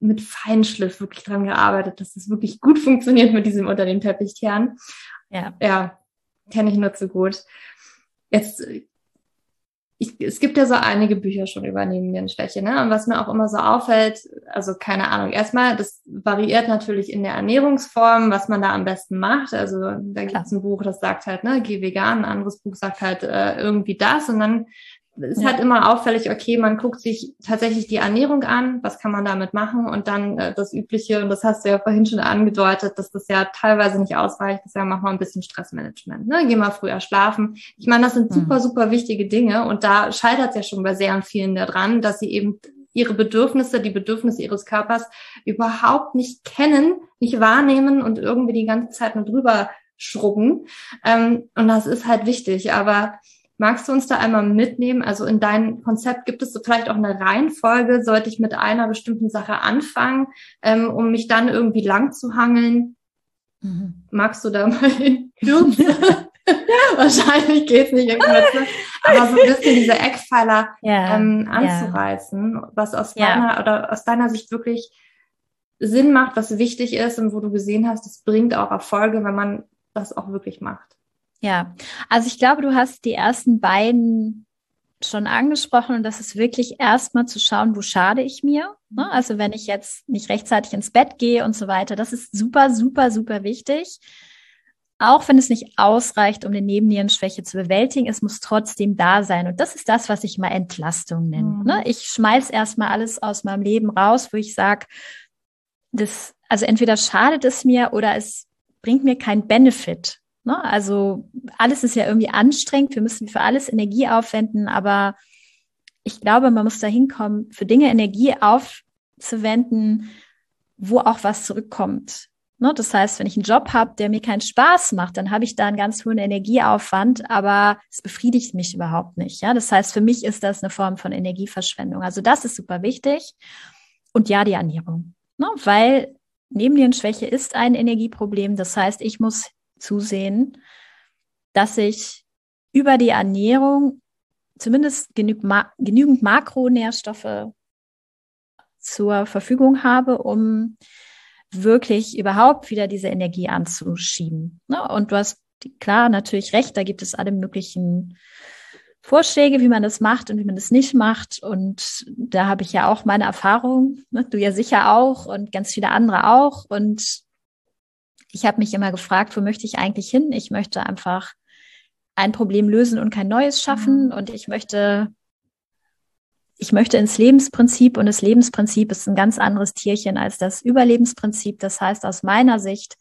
Speaker 1: mit Feinschliff wirklich dran gearbeitet, dass es wirklich gut funktioniert mit diesem unter dem Teppich kehren.
Speaker 2: Ja.
Speaker 1: Ja, kenne ich nur zu gut. Jetzt ich, es gibt ja so einige Bücher schon über Nebennierenschwäche, ne? Und was mir auch immer so auffällt, also keine Ahnung, erstmal, das variiert natürlich in der Ernährungsform, was man da am besten macht. Also da gibt es ein Buch, das sagt halt, ne, geh vegan, ein anderes Buch sagt halt äh, irgendwie das und dann ist ja. halt immer auffällig, okay, man guckt sich tatsächlich die Ernährung an, was kann man damit machen und dann äh, das Übliche, und das hast du ja vorhin schon angedeutet, dass das ja teilweise nicht ausreicht, das ja mach mal ein bisschen Stressmanagement, ne? geh mal früher schlafen. Ich meine, das sind mhm. super, super wichtige Dinge und da scheitert es ja schon bei sehr vielen daran, dass sie eben ihre Bedürfnisse, die Bedürfnisse ihres Körpers überhaupt nicht kennen, nicht wahrnehmen und irgendwie die ganze Zeit nur drüber schrubben. Ähm, und das ist halt wichtig, aber Magst du uns da einmal mitnehmen? Also in deinem Konzept gibt es so vielleicht auch eine Reihenfolge? Sollte ich mit einer bestimmten Sache anfangen, ähm, um mich dann irgendwie lang zu hangeln? Mhm. Magst du da mal in Kürze? Wahrscheinlich geht's nicht in Kürze. Aber so ein bisschen diese Eckpfeiler ja, ähm, anzureißen, ja. was aus deiner oder aus deiner Sicht wirklich Sinn macht, was wichtig ist und wo du gesehen hast, es bringt auch Erfolge, wenn man das auch wirklich macht.
Speaker 2: Ja, also ich glaube, du hast die ersten beiden schon angesprochen und das ist wirklich erstmal zu schauen, wo schade ich mir. Ne? Also wenn ich jetzt nicht rechtzeitig ins Bett gehe und so weiter, das ist super, super, super wichtig. Auch wenn es nicht ausreicht, um eine Nebennierenschwäche zu bewältigen, es muss trotzdem da sein. Und das ist das, was ich mal Entlastung nenne. Mhm. Ne? Ich schmeiß erstmal alles aus meinem Leben raus, wo ich sage, das, also entweder schadet es mir oder es bringt mir keinen Benefit. Ne? Also alles ist ja irgendwie anstrengend. Wir müssen für alles Energie aufwenden, aber ich glaube, man muss da hinkommen, für Dinge Energie aufzuwenden, wo auch was zurückkommt. Ne? Das heißt, wenn ich einen Job habe, der mir keinen Spaß macht, dann habe ich da einen ganz hohen Energieaufwand, aber es befriedigt mich überhaupt nicht. Ja, das heißt, für mich ist das eine Form von Energieverschwendung. Also das ist super wichtig. Und ja, die Ernährung, ne? weil Nebennierenschwäche ist ein Energieproblem. Das heißt, ich muss zusehen, dass ich über die Ernährung zumindest genüg ma genügend Makronährstoffe zur Verfügung habe, um wirklich überhaupt wieder diese Energie anzuschieben. Ne? Und du hast klar natürlich recht, da gibt es alle möglichen Vorschläge, wie man das macht und wie man das nicht macht. Und da habe ich ja auch meine Erfahrung, ne? du ja sicher auch und ganz viele andere auch. Und ich habe mich immer gefragt, wo möchte ich eigentlich hin? Ich möchte einfach ein Problem lösen und kein neues schaffen. Mhm. Und ich möchte, ich möchte ins Lebensprinzip und das Lebensprinzip ist ein ganz anderes Tierchen als das Überlebensprinzip. Das heißt, aus meiner Sicht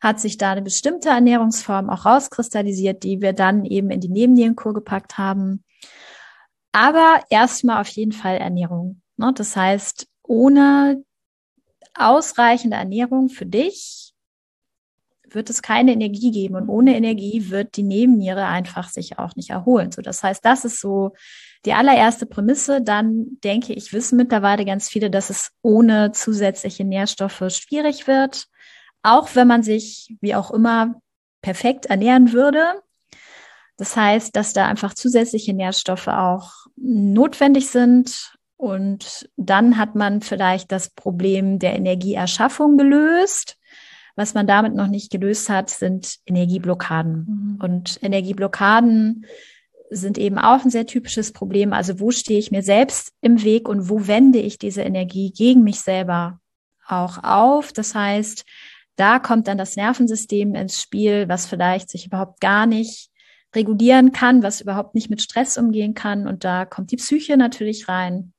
Speaker 2: hat sich da eine bestimmte Ernährungsform auch rauskristallisiert, die wir dann eben in die Nebennierenkur gepackt haben. Aber erstmal auf jeden Fall Ernährung. Ne? Das heißt, ohne ausreichende Ernährung für dich wird es keine Energie geben und ohne Energie wird die Nebenniere einfach sich auch nicht erholen. So, das heißt, das ist so die allererste Prämisse. Dann denke ich, wissen mittlerweile ganz viele, dass es ohne zusätzliche Nährstoffe schwierig wird. Auch wenn man sich, wie auch immer, perfekt ernähren würde. Das heißt, dass da einfach zusätzliche Nährstoffe auch notwendig sind. Und dann hat man vielleicht das Problem der Energieerschaffung gelöst. Was man damit noch nicht gelöst hat, sind Energieblockaden. Mhm. Und Energieblockaden sind eben auch ein sehr typisches Problem. Also wo stehe ich mir selbst im Weg und wo wende ich diese Energie gegen mich selber auch auf? Das heißt, da kommt dann das Nervensystem ins Spiel, was vielleicht sich überhaupt gar nicht regulieren kann, was überhaupt nicht mit Stress umgehen kann. Und da kommt die Psyche natürlich rein,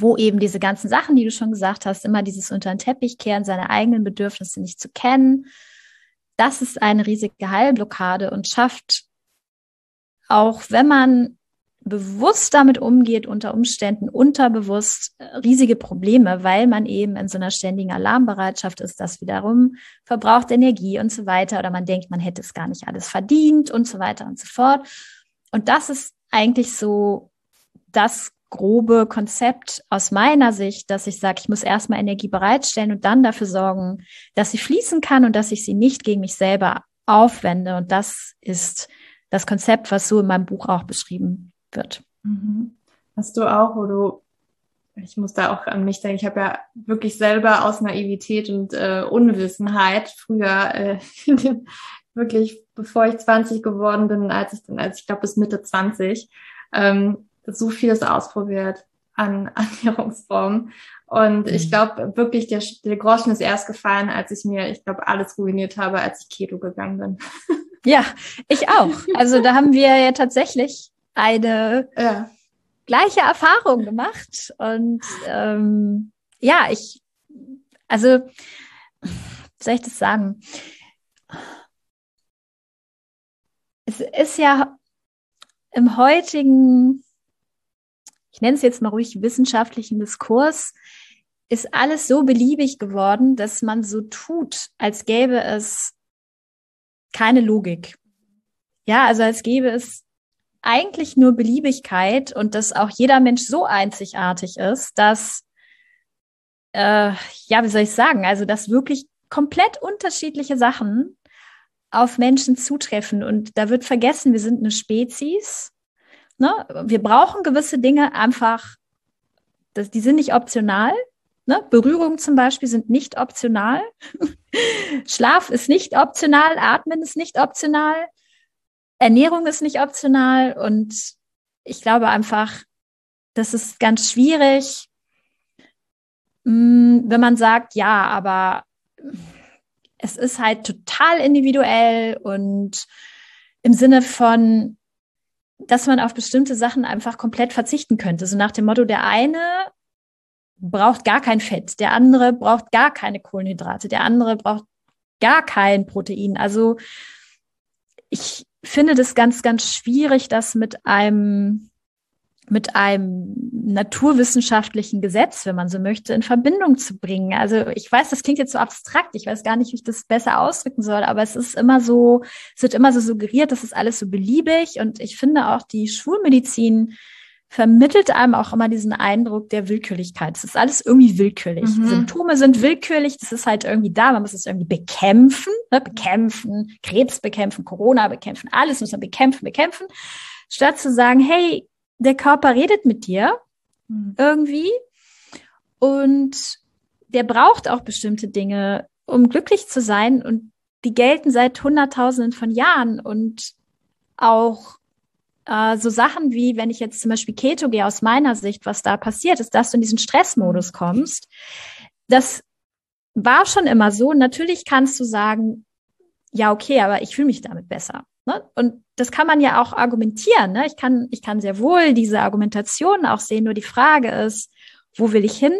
Speaker 2: wo eben diese ganzen Sachen, die du schon gesagt hast, immer dieses unter den Teppich kehren, seine eigenen Bedürfnisse nicht zu kennen. Das ist eine riesige Heilblockade und schafft auch wenn man bewusst damit umgeht, unter Umständen unterbewusst äh, riesige Probleme, weil man eben in so einer ständigen Alarmbereitschaft ist, das wiederum verbraucht Energie und so weiter oder man denkt, man hätte es gar nicht alles verdient und so weiter und so fort. Und das ist eigentlich so das grobe Konzept aus meiner Sicht, dass ich sage, ich muss erstmal Energie bereitstellen und dann dafür sorgen, dass sie fließen kann und dass ich sie nicht gegen mich selber aufwende. Und das ist das Konzept, was so in meinem Buch auch beschrieben wird.
Speaker 1: Mhm. Hast du auch, wo du, ich muss da auch an mich denken, ich habe ja wirklich selber aus Naivität und äh, Unwissenheit früher äh, wirklich, bevor ich 20 geworden bin, als ich dann, als ich glaube bis Mitte 20, ähm, so vieles ausprobiert an Ernährungsformen. Und mhm. ich glaube wirklich, der, der Groschen ist erst gefallen, als ich mir, ich glaube, alles ruiniert habe, als ich Keto gegangen bin.
Speaker 2: Ja, ich auch. Also da haben wir ja tatsächlich eine ja. gleiche Erfahrung gemacht. Und ähm, ja, ich, also, wie soll ich das sagen? Es ist ja im heutigen, ich nenne es jetzt mal ruhig wissenschaftlichen Diskurs, ist alles so beliebig geworden, dass man so tut, als gäbe es keine Logik. Ja, also als gäbe es eigentlich nur Beliebigkeit und dass auch jeder Mensch so einzigartig ist, dass, äh, ja, wie soll ich sagen, also dass wirklich komplett unterschiedliche Sachen auf Menschen zutreffen. Und da wird vergessen, wir sind eine Spezies. Ne? Wir brauchen gewisse Dinge einfach, das, die sind nicht optional. Ne? Berührungen zum Beispiel sind nicht optional. Schlaf ist nicht optional, Atmen ist nicht optional, Ernährung ist nicht optional und ich glaube einfach, das ist ganz schwierig, mm, wenn man sagt, ja, aber es ist halt total individuell und im Sinne von, dass man auf bestimmte Sachen einfach komplett verzichten könnte. So nach dem Motto, der eine braucht gar kein Fett, der andere braucht gar keine Kohlenhydrate, der andere braucht gar kein Protein. Also ich finde das ganz, ganz schwierig, das mit einem mit einem naturwissenschaftlichen Gesetz, wenn man so möchte, in Verbindung zu bringen. Also ich weiß, das klingt jetzt so abstrakt, ich weiß gar nicht, wie ich das besser ausdrücken soll, aber es ist immer so, es wird immer so suggeriert, das ist alles so beliebig und ich finde auch die Schulmedizin vermittelt einem auch immer diesen Eindruck der Willkürlichkeit. Es ist alles irgendwie willkürlich. Mhm. Symptome sind willkürlich, das ist halt irgendwie da, man muss es irgendwie bekämpfen, ne? bekämpfen, Krebs bekämpfen, Corona bekämpfen, alles muss man bekämpfen, bekämpfen, statt zu sagen, hey, der Körper redet mit dir mhm. irgendwie und der braucht auch bestimmte Dinge, um glücklich zu sein und die gelten seit Hunderttausenden von Jahren und auch äh, so Sachen wie, wenn ich jetzt zum Beispiel Keto gehe, aus meiner Sicht, was da passiert ist, dass du in diesen Stressmodus kommst. Das war schon immer so. Natürlich kannst du sagen, ja, okay, aber ich fühle mich damit besser. Ne? Und das kann man ja auch argumentieren. Ne? Ich kann, ich kann sehr wohl diese Argumentation auch sehen. Nur die Frage ist, wo will ich hin?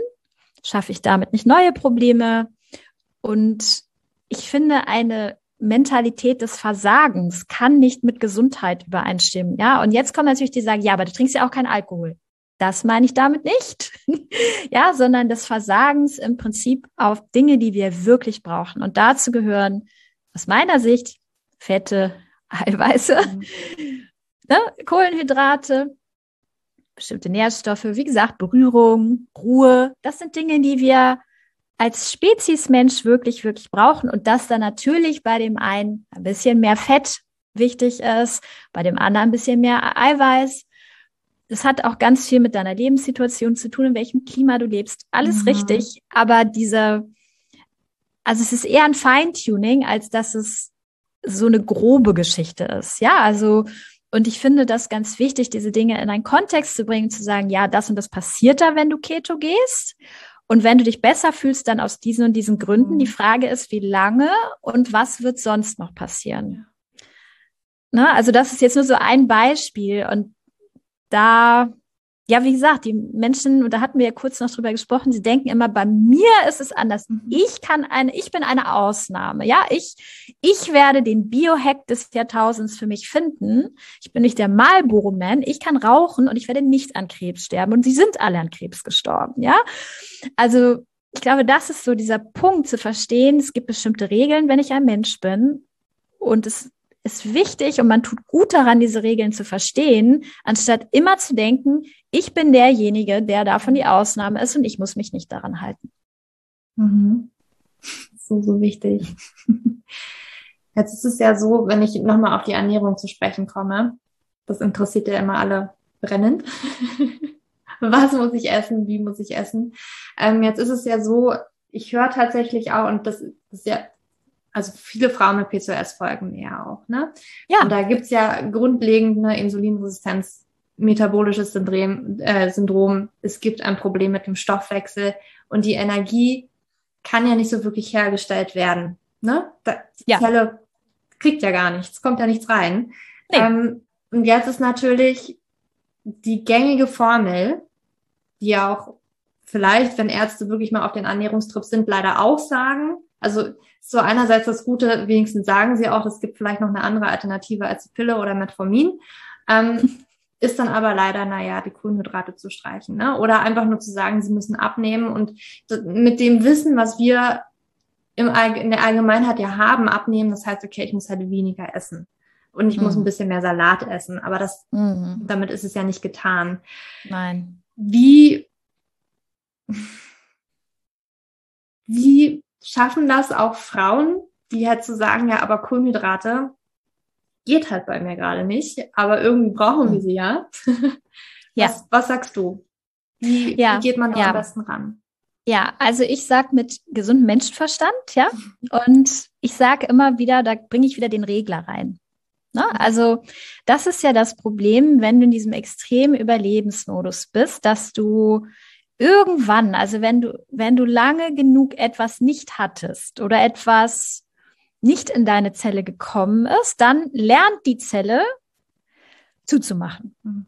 Speaker 2: Schaffe ich damit nicht neue Probleme? Und ich finde, eine Mentalität des Versagens kann nicht mit Gesundheit übereinstimmen. Ja, und jetzt kommen natürlich die sagen, ja, aber du trinkst ja auch keinen Alkohol. Das meine ich damit nicht. ja, sondern des Versagens im Prinzip auf Dinge, die wir wirklich brauchen. Und dazu gehören aus meiner Sicht Fette, Eiweiße, mhm. ne, Kohlenhydrate, bestimmte Nährstoffe, wie gesagt, Berührung, Ruhe. Das sind Dinge, die wir als Speziesmensch wirklich, wirklich brauchen und dass da natürlich bei dem einen ein bisschen mehr Fett wichtig ist, bei dem anderen ein bisschen mehr Eiweiß. Das hat auch ganz viel mit deiner Lebenssituation zu tun, in welchem Klima du lebst. Alles mhm. richtig, aber diese, also es ist eher ein Feintuning, als dass es so eine grobe Geschichte ist. Ja, also Und ich finde das ganz wichtig, diese Dinge in einen Kontext zu bringen, zu sagen, ja, das und das passiert da, wenn du Keto gehst. Und wenn du dich besser fühlst, dann aus diesen und diesen Gründen. Mhm. Die Frage ist, wie lange und was wird sonst noch passieren? Ne? Also das ist jetzt nur so ein Beispiel. Und da ja, wie gesagt, die Menschen, und da hatten wir ja kurz noch drüber gesprochen, sie denken immer, bei mir ist es anders. Mhm. Ich kann eine, ich bin eine Ausnahme. Ja, ich, ich werde den Biohack des Jahrtausends für mich finden. Ich bin nicht der Marlboro-Man. Ich kann rauchen und ich werde nicht an Krebs sterben. Und sie sind alle an Krebs gestorben. Ja, also ich glaube, das ist so dieser Punkt zu verstehen. Es gibt bestimmte Regeln, wenn ich ein Mensch bin. Und es ist wichtig und man tut gut daran, diese Regeln zu verstehen, anstatt immer zu denken, ich bin derjenige, der davon die Ausnahme ist und ich muss mich nicht daran halten.
Speaker 1: Mhm. So, so wichtig. Jetzt ist es ja so, wenn ich nochmal auf die Ernährung zu sprechen komme, das interessiert ja immer alle brennend. Was muss ich essen? Wie muss ich essen? Ähm, jetzt ist es ja so, ich höre tatsächlich auch, und das ist ja also viele Frauen mit PCOS folgen mir ja auch, ne? Ja. Und da gibt's ja grundlegend eine Insulinresistenz, metabolisches Syndrom, äh, Syndrom. Es gibt ein Problem mit dem Stoffwechsel und die Energie kann ja nicht so wirklich hergestellt werden. Ne? Die ja. Zelle kriegt ja gar nichts, kommt ja nichts rein. Nee. Ähm, und jetzt ist natürlich die gängige Formel, die ja auch vielleicht, wenn Ärzte wirklich mal auf den Ernährungstrip sind, leider auch sagen, also so einerseits das Gute, wenigstens sagen sie auch, es gibt vielleicht noch eine andere Alternative als Pille oder Metformin. Ähm, ist dann aber leider, naja, die Kohlenhydrate zu streichen. Ne? Oder einfach nur zu sagen, sie müssen abnehmen und mit dem Wissen, was wir im, in der Allgemeinheit ja haben, abnehmen, das heißt, okay, ich muss halt weniger essen. Und ich mhm. muss ein bisschen mehr Salat essen. Aber das, mhm. damit ist es ja nicht getan.
Speaker 2: Nein.
Speaker 1: Wie, wie schaffen das auch Frauen, die halt zu so sagen, ja, aber Kohlenhydrate geht halt bei mir gerade nicht, aber irgendwie brauchen wir sie ja. ja. Was, was sagst du? Wie, ja. wie geht man da ja. am besten ran?
Speaker 2: Ja, also ich sag mit gesundem Menschenverstand, ja. Und ich sage immer wieder, da bringe ich wieder den Regler rein. Ne? Also das ist ja das Problem, wenn du in diesem extremen Überlebensmodus bist, dass du irgendwann, also wenn du, wenn du lange genug etwas nicht hattest oder etwas nicht in deine Zelle gekommen ist, dann lernt die Zelle zuzumachen. Mhm.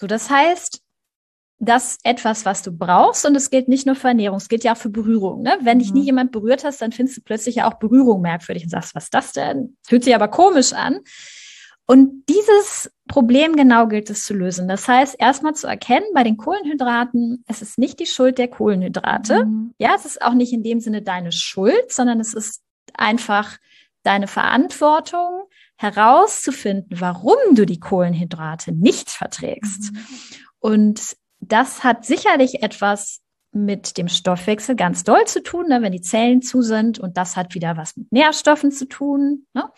Speaker 2: So, das heißt, das etwas, was du brauchst, und es gilt nicht nur für Ernährung, es gilt ja auch für Berührung. Ne? Wenn dich nie mhm. jemand berührt hast, dann findest du plötzlich ja auch Berührung merkwürdig und sagst, was ist das denn? Fühlt sich aber komisch an. Und dieses Problem genau gilt es zu lösen. Das heißt, erstmal zu erkennen bei den Kohlenhydraten, es ist nicht die Schuld der Kohlenhydrate. Mhm. Ja, es ist auch nicht in dem Sinne deine Schuld, sondern es ist einfach deine Verantwortung herauszufinden, warum du die Kohlenhydrate nicht verträgst. Mhm. Und das hat sicherlich etwas mit dem Stoffwechsel ganz doll zu tun, ne, wenn die Zellen zu sind. Und das hat wieder was mit Nährstoffen zu tun. Ne?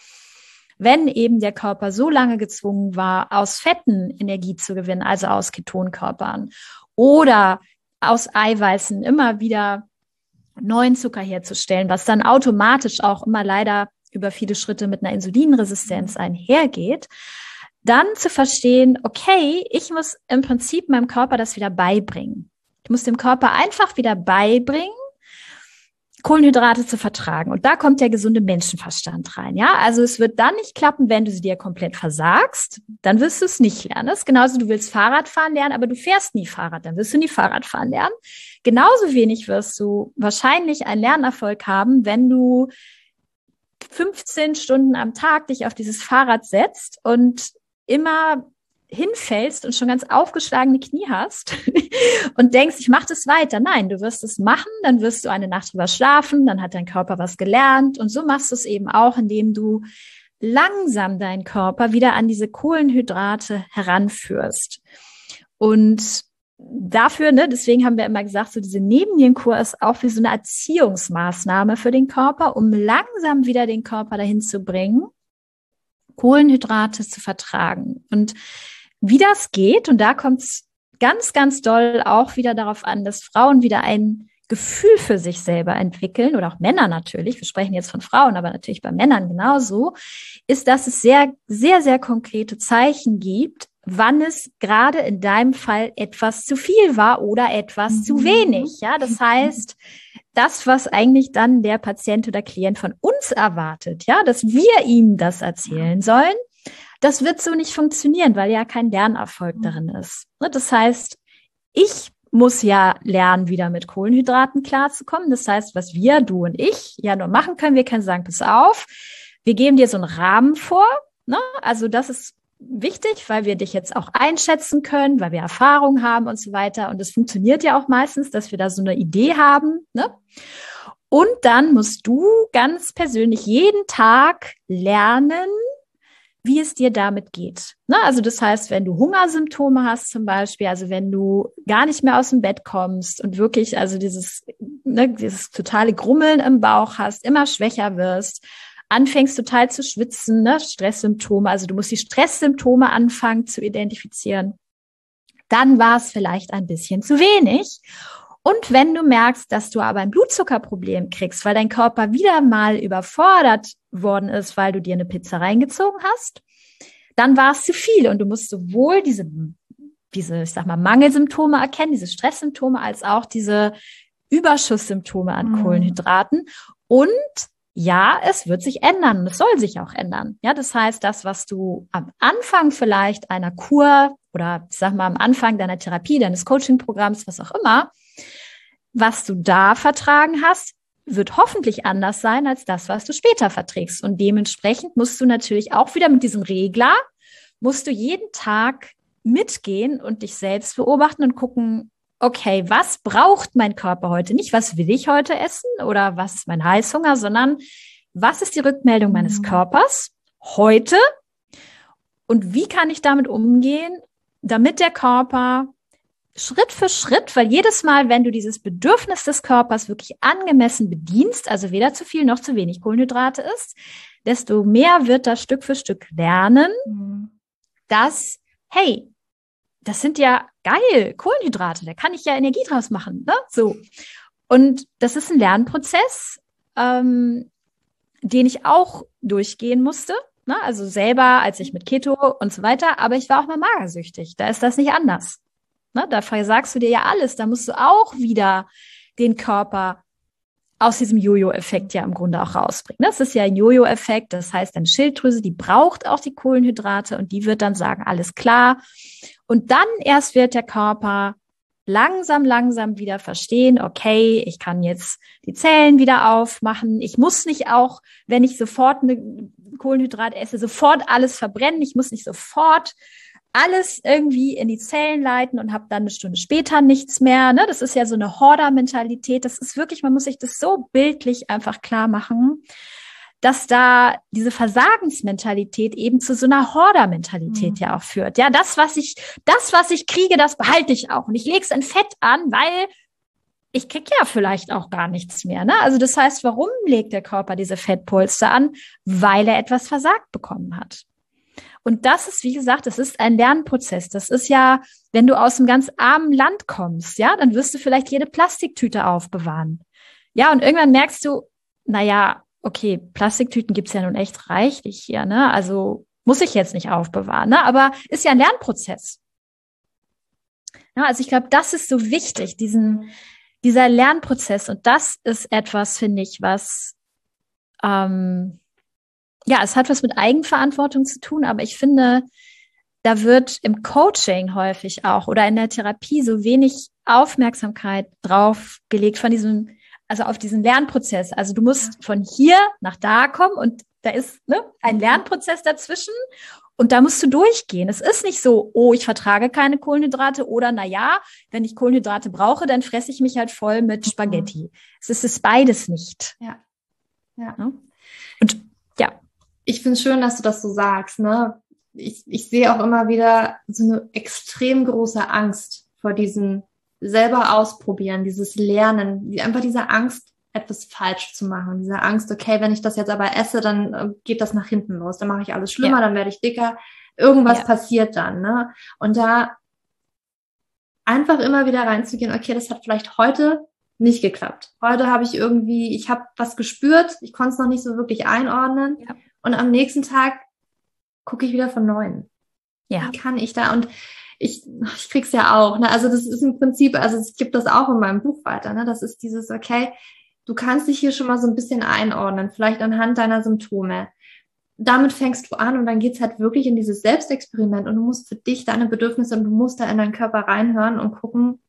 Speaker 2: wenn eben der Körper so lange gezwungen war, aus Fetten Energie zu gewinnen, also aus Ketonkörpern oder aus Eiweißen immer wieder neuen Zucker herzustellen, was dann automatisch auch immer leider über viele Schritte mit einer Insulinresistenz einhergeht, dann zu verstehen, okay, ich muss im Prinzip meinem Körper das wieder beibringen. Ich muss dem Körper einfach wieder beibringen, Kohlenhydrate zu vertragen. Und da kommt der gesunde Menschenverstand rein. Ja, also es wird dann nicht klappen, wenn du sie dir komplett versagst. Dann wirst du es nicht lernen. Das ist genauso, du willst Fahrradfahren lernen, aber du fährst nie Fahrrad. Dann wirst du nie Fahrradfahren lernen. Genauso wenig wirst du wahrscheinlich einen Lernerfolg haben, wenn du 15 Stunden am Tag dich auf dieses Fahrrad setzt und immer hinfällst und schon ganz aufgeschlagene Knie hast und denkst, ich mache das weiter. Nein, du wirst es machen, dann wirst du eine Nacht drüber schlafen, dann hat dein Körper was gelernt und so machst du es eben auch, indem du langsam deinen Körper wieder an diese Kohlenhydrate heranführst. Und dafür, ne, deswegen haben wir immer gesagt, so diese Nebennierenkur ist auch wie so eine Erziehungsmaßnahme für den Körper, um langsam wieder den Körper dahin zu bringen, Kohlenhydrate zu vertragen. Und wie das geht, und da kommt es ganz, ganz doll auch wieder darauf an, dass Frauen wieder ein Gefühl für sich selber entwickeln oder auch Männer natürlich, wir sprechen jetzt von Frauen, aber natürlich bei Männern genauso, ist, dass es sehr, sehr, sehr konkrete Zeichen gibt, wann es gerade in deinem Fall etwas zu viel war oder etwas mhm. zu wenig. Ja, das heißt, das, was eigentlich dann der Patient oder Klient von uns erwartet, ja, dass wir ihm das erzählen sollen, das wird so nicht funktionieren, weil ja kein Lernerfolg mhm. darin ist. Ne, das heißt, ich muss ja lernen, wieder mit Kohlenhydraten klarzukommen. Das heißt, was wir, du und ich, ja nur machen können, wir können sagen, pass auf, wir geben dir so einen Rahmen vor. Ne? Also das ist wichtig, weil wir dich jetzt auch einschätzen können, weil wir Erfahrung haben und so weiter. Und es funktioniert ja auch meistens, dass wir da so eine Idee haben. Ne? Und dann musst du ganz persönlich jeden Tag lernen, wie es dir damit geht. Ne? Also das heißt, wenn du Hungersymptome hast zum Beispiel, also wenn du gar nicht mehr aus dem Bett kommst und wirklich also dieses, ne, dieses totale Grummeln im Bauch hast, immer schwächer wirst, anfängst total zu schwitzen, ne? Stresssymptome, also du musst die Stresssymptome anfangen zu identifizieren, dann war es vielleicht ein bisschen zu wenig. Und wenn du merkst, dass du aber ein Blutzuckerproblem kriegst, weil dein Körper wieder mal überfordert worden ist, weil du dir eine Pizza reingezogen hast, dann war es zu viel und du musst sowohl diese, diese, ich sag mal, Mangelsymptome erkennen, diese Stresssymptome, als auch diese Überschusssymptome an mhm. Kohlenhydraten und ja, es wird sich ändern und es soll sich auch ändern. Ja, das heißt, das, was du am Anfang vielleicht einer Kur oder ich sag mal am Anfang deiner Therapie, deines Coaching-Programms, was auch immer, was du da vertragen hast, wird hoffentlich anders sein als das, was du später verträgst. Und dementsprechend musst du natürlich auch wieder mit diesem Regler, musst du jeden Tag mitgehen und dich selbst beobachten und gucken, okay, was braucht mein Körper heute? Nicht, was will ich heute essen oder was ist mein Heißhunger, sondern was ist die Rückmeldung meines mhm. Körpers heute? Und wie kann ich damit umgehen, damit der Körper Schritt für Schritt, weil jedes Mal, wenn du dieses Bedürfnis des Körpers wirklich angemessen bedienst, also weder zu viel noch zu wenig Kohlenhydrate isst, desto mehr wird das Stück für Stück lernen, mhm. dass, hey, das sind ja geil, Kohlenhydrate, da kann ich ja Energie draus machen. Ne? So. Und das ist ein Lernprozess, ähm, den ich auch durchgehen musste. Ne? Also selber, als ich mit Keto und so weiter, aber ich war auch mal magersüchtig. Da ist das nicht anders. Ne? Da sagst du dir ja alles. Da musst du auch wieder den Körper aus diesem Jojo-Effekt ja im Grunde auch rausbringen. Das ist ja ein Jojo-Effekt. Das heißt, deine Schilddrüse, die braucht auch die Kohlenhydrate und die wird dann sagen, alles klar. Und dann erst wird der Körper langsam, langsam wieder verstehen, okay, ich kann jetzt die Zellen wieder aufmachen. Ich muss nicht auch, wenn ich sofort eine Kohlenhydrat esse, sofort alles verbrennen. Ich muss nicht sofort alles irgendwie in die Zellen leiten und habe dann eine Stunde später nichts mehr. Ne? Das ist ja so eine Horder-Mentalität. Das ist wirklich, man muss sich das so bildlich einfach klar machen dass da diese Versagensmentalität eben zu so einer Horder-Mentalität mhm. ja auch führt. Ja, das, was ich, das, was ich kriege, das behalte ich auch. Und ich lege es in Fett an, weil ich krieg ja vielleicht auch gar nichts mehr. Ne? Also das heißt, warum legt der Körper diese Fettpolster an? Weil er etwas versagt bekommen hat. Und das ist, wie gesagt, das ist ein Lernprozess. Das ist ja, wenn du aus einem ganz armen Land kommst, ja, dann wirst du vielleicht jede Plastiktüte aufbewahren. Ja, und irgendwann merkst du, naja, okay, Plastiktüten gibt's ja nun echt reichlich hier, ne? Also muss ich jetzt nicht aufbewahren, ne? Aber ist ja ein Lernprozess. Ja, also ich glaube, das ist so wichtig, diesen, dieser Lernprozess. Und das ist etwas, finde ich, was, ähm, ja, es hat was mit Eigenverantwortung zu tun, aber ich finde, da wird im Coaching häufig auch oder in der Therapie so wenig Aufmerksamkeit drauf gelegt von diesem also auf diesen Lernprozess. Also du musst von hier nach da kommen und da ist ne, ein mhm. Lernprozess dazwischen und da musst du durchgehen. Es ist nicht so, oh, ich vertrage keine Kohlenhydrate oder na ja, wenn ich Kohlenhydrate brauche, dann fresse ich mich halt voll mit mhm. Spaghetti. Es ist es beides nicht.
Speaker 1: Ja. Ja. Und ja. Ich finde es schön, dass du das so sagst, ne? Ich, ich sehe auch immer wieder so eine extrem große Angst vor diesen selber ausprobieren, dieses Lernen, einfach diese Angst, etwas falsch zu machen, diese Angst, okay, wenn ich das jetzt aber esse, dann äh, geht das nach hinten los, dann mache ich alles schlimmer, ja. dann werde ich dicker, irgendwas ja. passiert dann, ne? Und da einfach immer wieder reinzugehen, okay, das hat vielleicht heute nicht geklappt. Heute habe ich irgendwie, ich habe was gespürt, ich konnte es noch nicht so wirklich einordnen. Ja. Und am nächsten Tag gucke ich wieder von neuem. Ja. Wie kann ich da? Und ich, ich krieg's ja auch. Ne? Also das ist im Prinzip, also es gibt das auch in meinem Buch weiter. Ne? Das ist dieses, okay, du kannst dich hier schon mal so ein bisschen einordnen, vielleicht anhand deiner Symptome. Damit fängst du an und dann geht's halt wirklich in dieses Selbstexperiment und du musst für dich deine Bedürfnisse und du musst da in deinen Körper reinhören und gucken,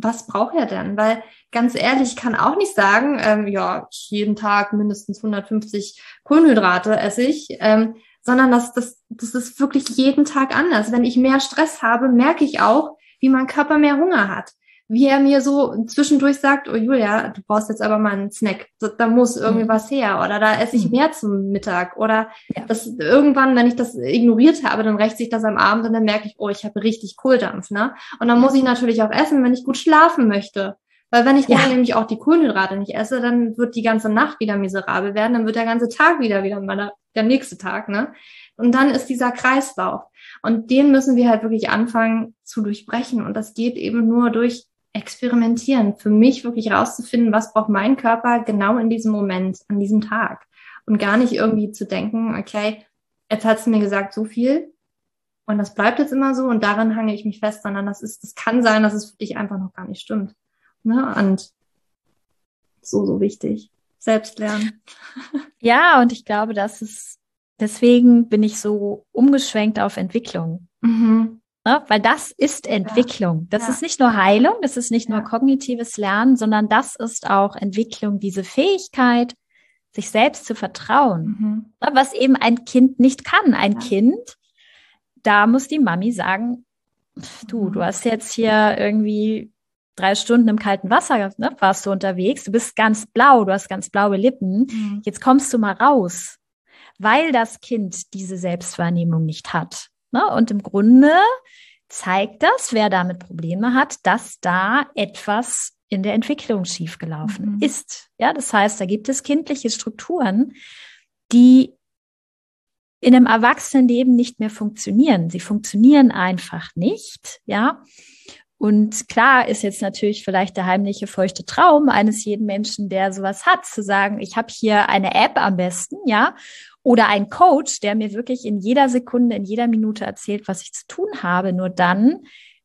Speaker 1: was braucht er denn? Weil ganz ehrlich, ich kann auch nicht sagen, ähm, ja, jeden Tag mindestens 150 Kohlenhydrate esse ich, ähm, sondern das, das, das ist wirklich jeden Tag anders. Wenn ich mehr Stress habe, merke ich auch, wie mein Körper mehr Hunger hat. Wie er mir so zwischendurch sagt, oh Julia, du brauchst jetzt aber mal einen Snack. Da muss irgendwie mhm. was her. Oder da esse ich mhm. mehr zum Mittag. Oder ja. das irgendwann, wenn ich das ignoriert habe, dann rächt sich das am Abend und dann merke ich, oh, ich habe richtig Kohldampf. Ne? Und dann muss ich natürlich auch essen, wenn ich gut schlafen möchte. Weil wenn ich ja. dann nämlich auch die Kohlenhydrate nicht esse, dann wird die ganze Nacht wieder miserabel werden, dann wird der ganze Tag wieder wieder meiner, der nächste Tag, ne? Und dann ist dieser Kreislauf. Und den müssen wir halt wirklich anfangen zu durchbrechen. Und das geht eben nur durch Experimentieren. Für mich wirklich rauszufinden, was braucht mein Körper genau in diesem Moment, an diesem Tag. Und gar nicht irgendwie zu denken, okay, jetzt hat sie mir gesagt, so viel. Und das bleibt jetzt immer so und daran hange ich mich fest, sondern das ist, das kann sein, dass es für dich einfach noch gar nicht stimmt. Ne? Und so, so wichtig. Selbst lernen.
Speaker 2: Ja, und ich glaube, das ist, deswegen bin ich so umgeschwenkt auf Entwicklung. Mhm. Ja, ne? weil das ist Entwicklung. Das ja. ist nicht nur Heilung, das ist nicht nur kognitives Lernen, sondern das ist auch Entwicklung, diese Fähigkeit, sich selbst zu vertrauen. Mhm. Ne? Was eben ein Kind nicht kann. Ein Kind, da muss die Mami sagen, du, du mhm. hast jetzt hier irgendwie drei Stunden im kalten Wasser ne, warst du unterwegs, du bist ganz blau, du hast ganz blaue Lippen, mhm. jetzt kommst du mal raus, weil das Kind diese Selbstwahrnehmung nicht hat. Ne? Und im Grunde zeigt das, wer damit Probleme hat, dass da etwas in der Entwicklung schiefgelaufen mhm. ist. Ja, das heißt, da gibt es kindliche Strukturen, die in einem Erwachsenenleben nicht mehr funktionieren. Sie funktionieren einfach nicht, ja. Und klar ist jetzt natürlich vielleicht der heimliche feuchte Traum eines jeden Menschen, der sowas hat, zu sagen, ich habe hier eine App am besten, ja, oder ein Coach, der mir wirklich in jeder Sekunde, in jeder Minute erzählt, was ich zu tun habe. Nur dann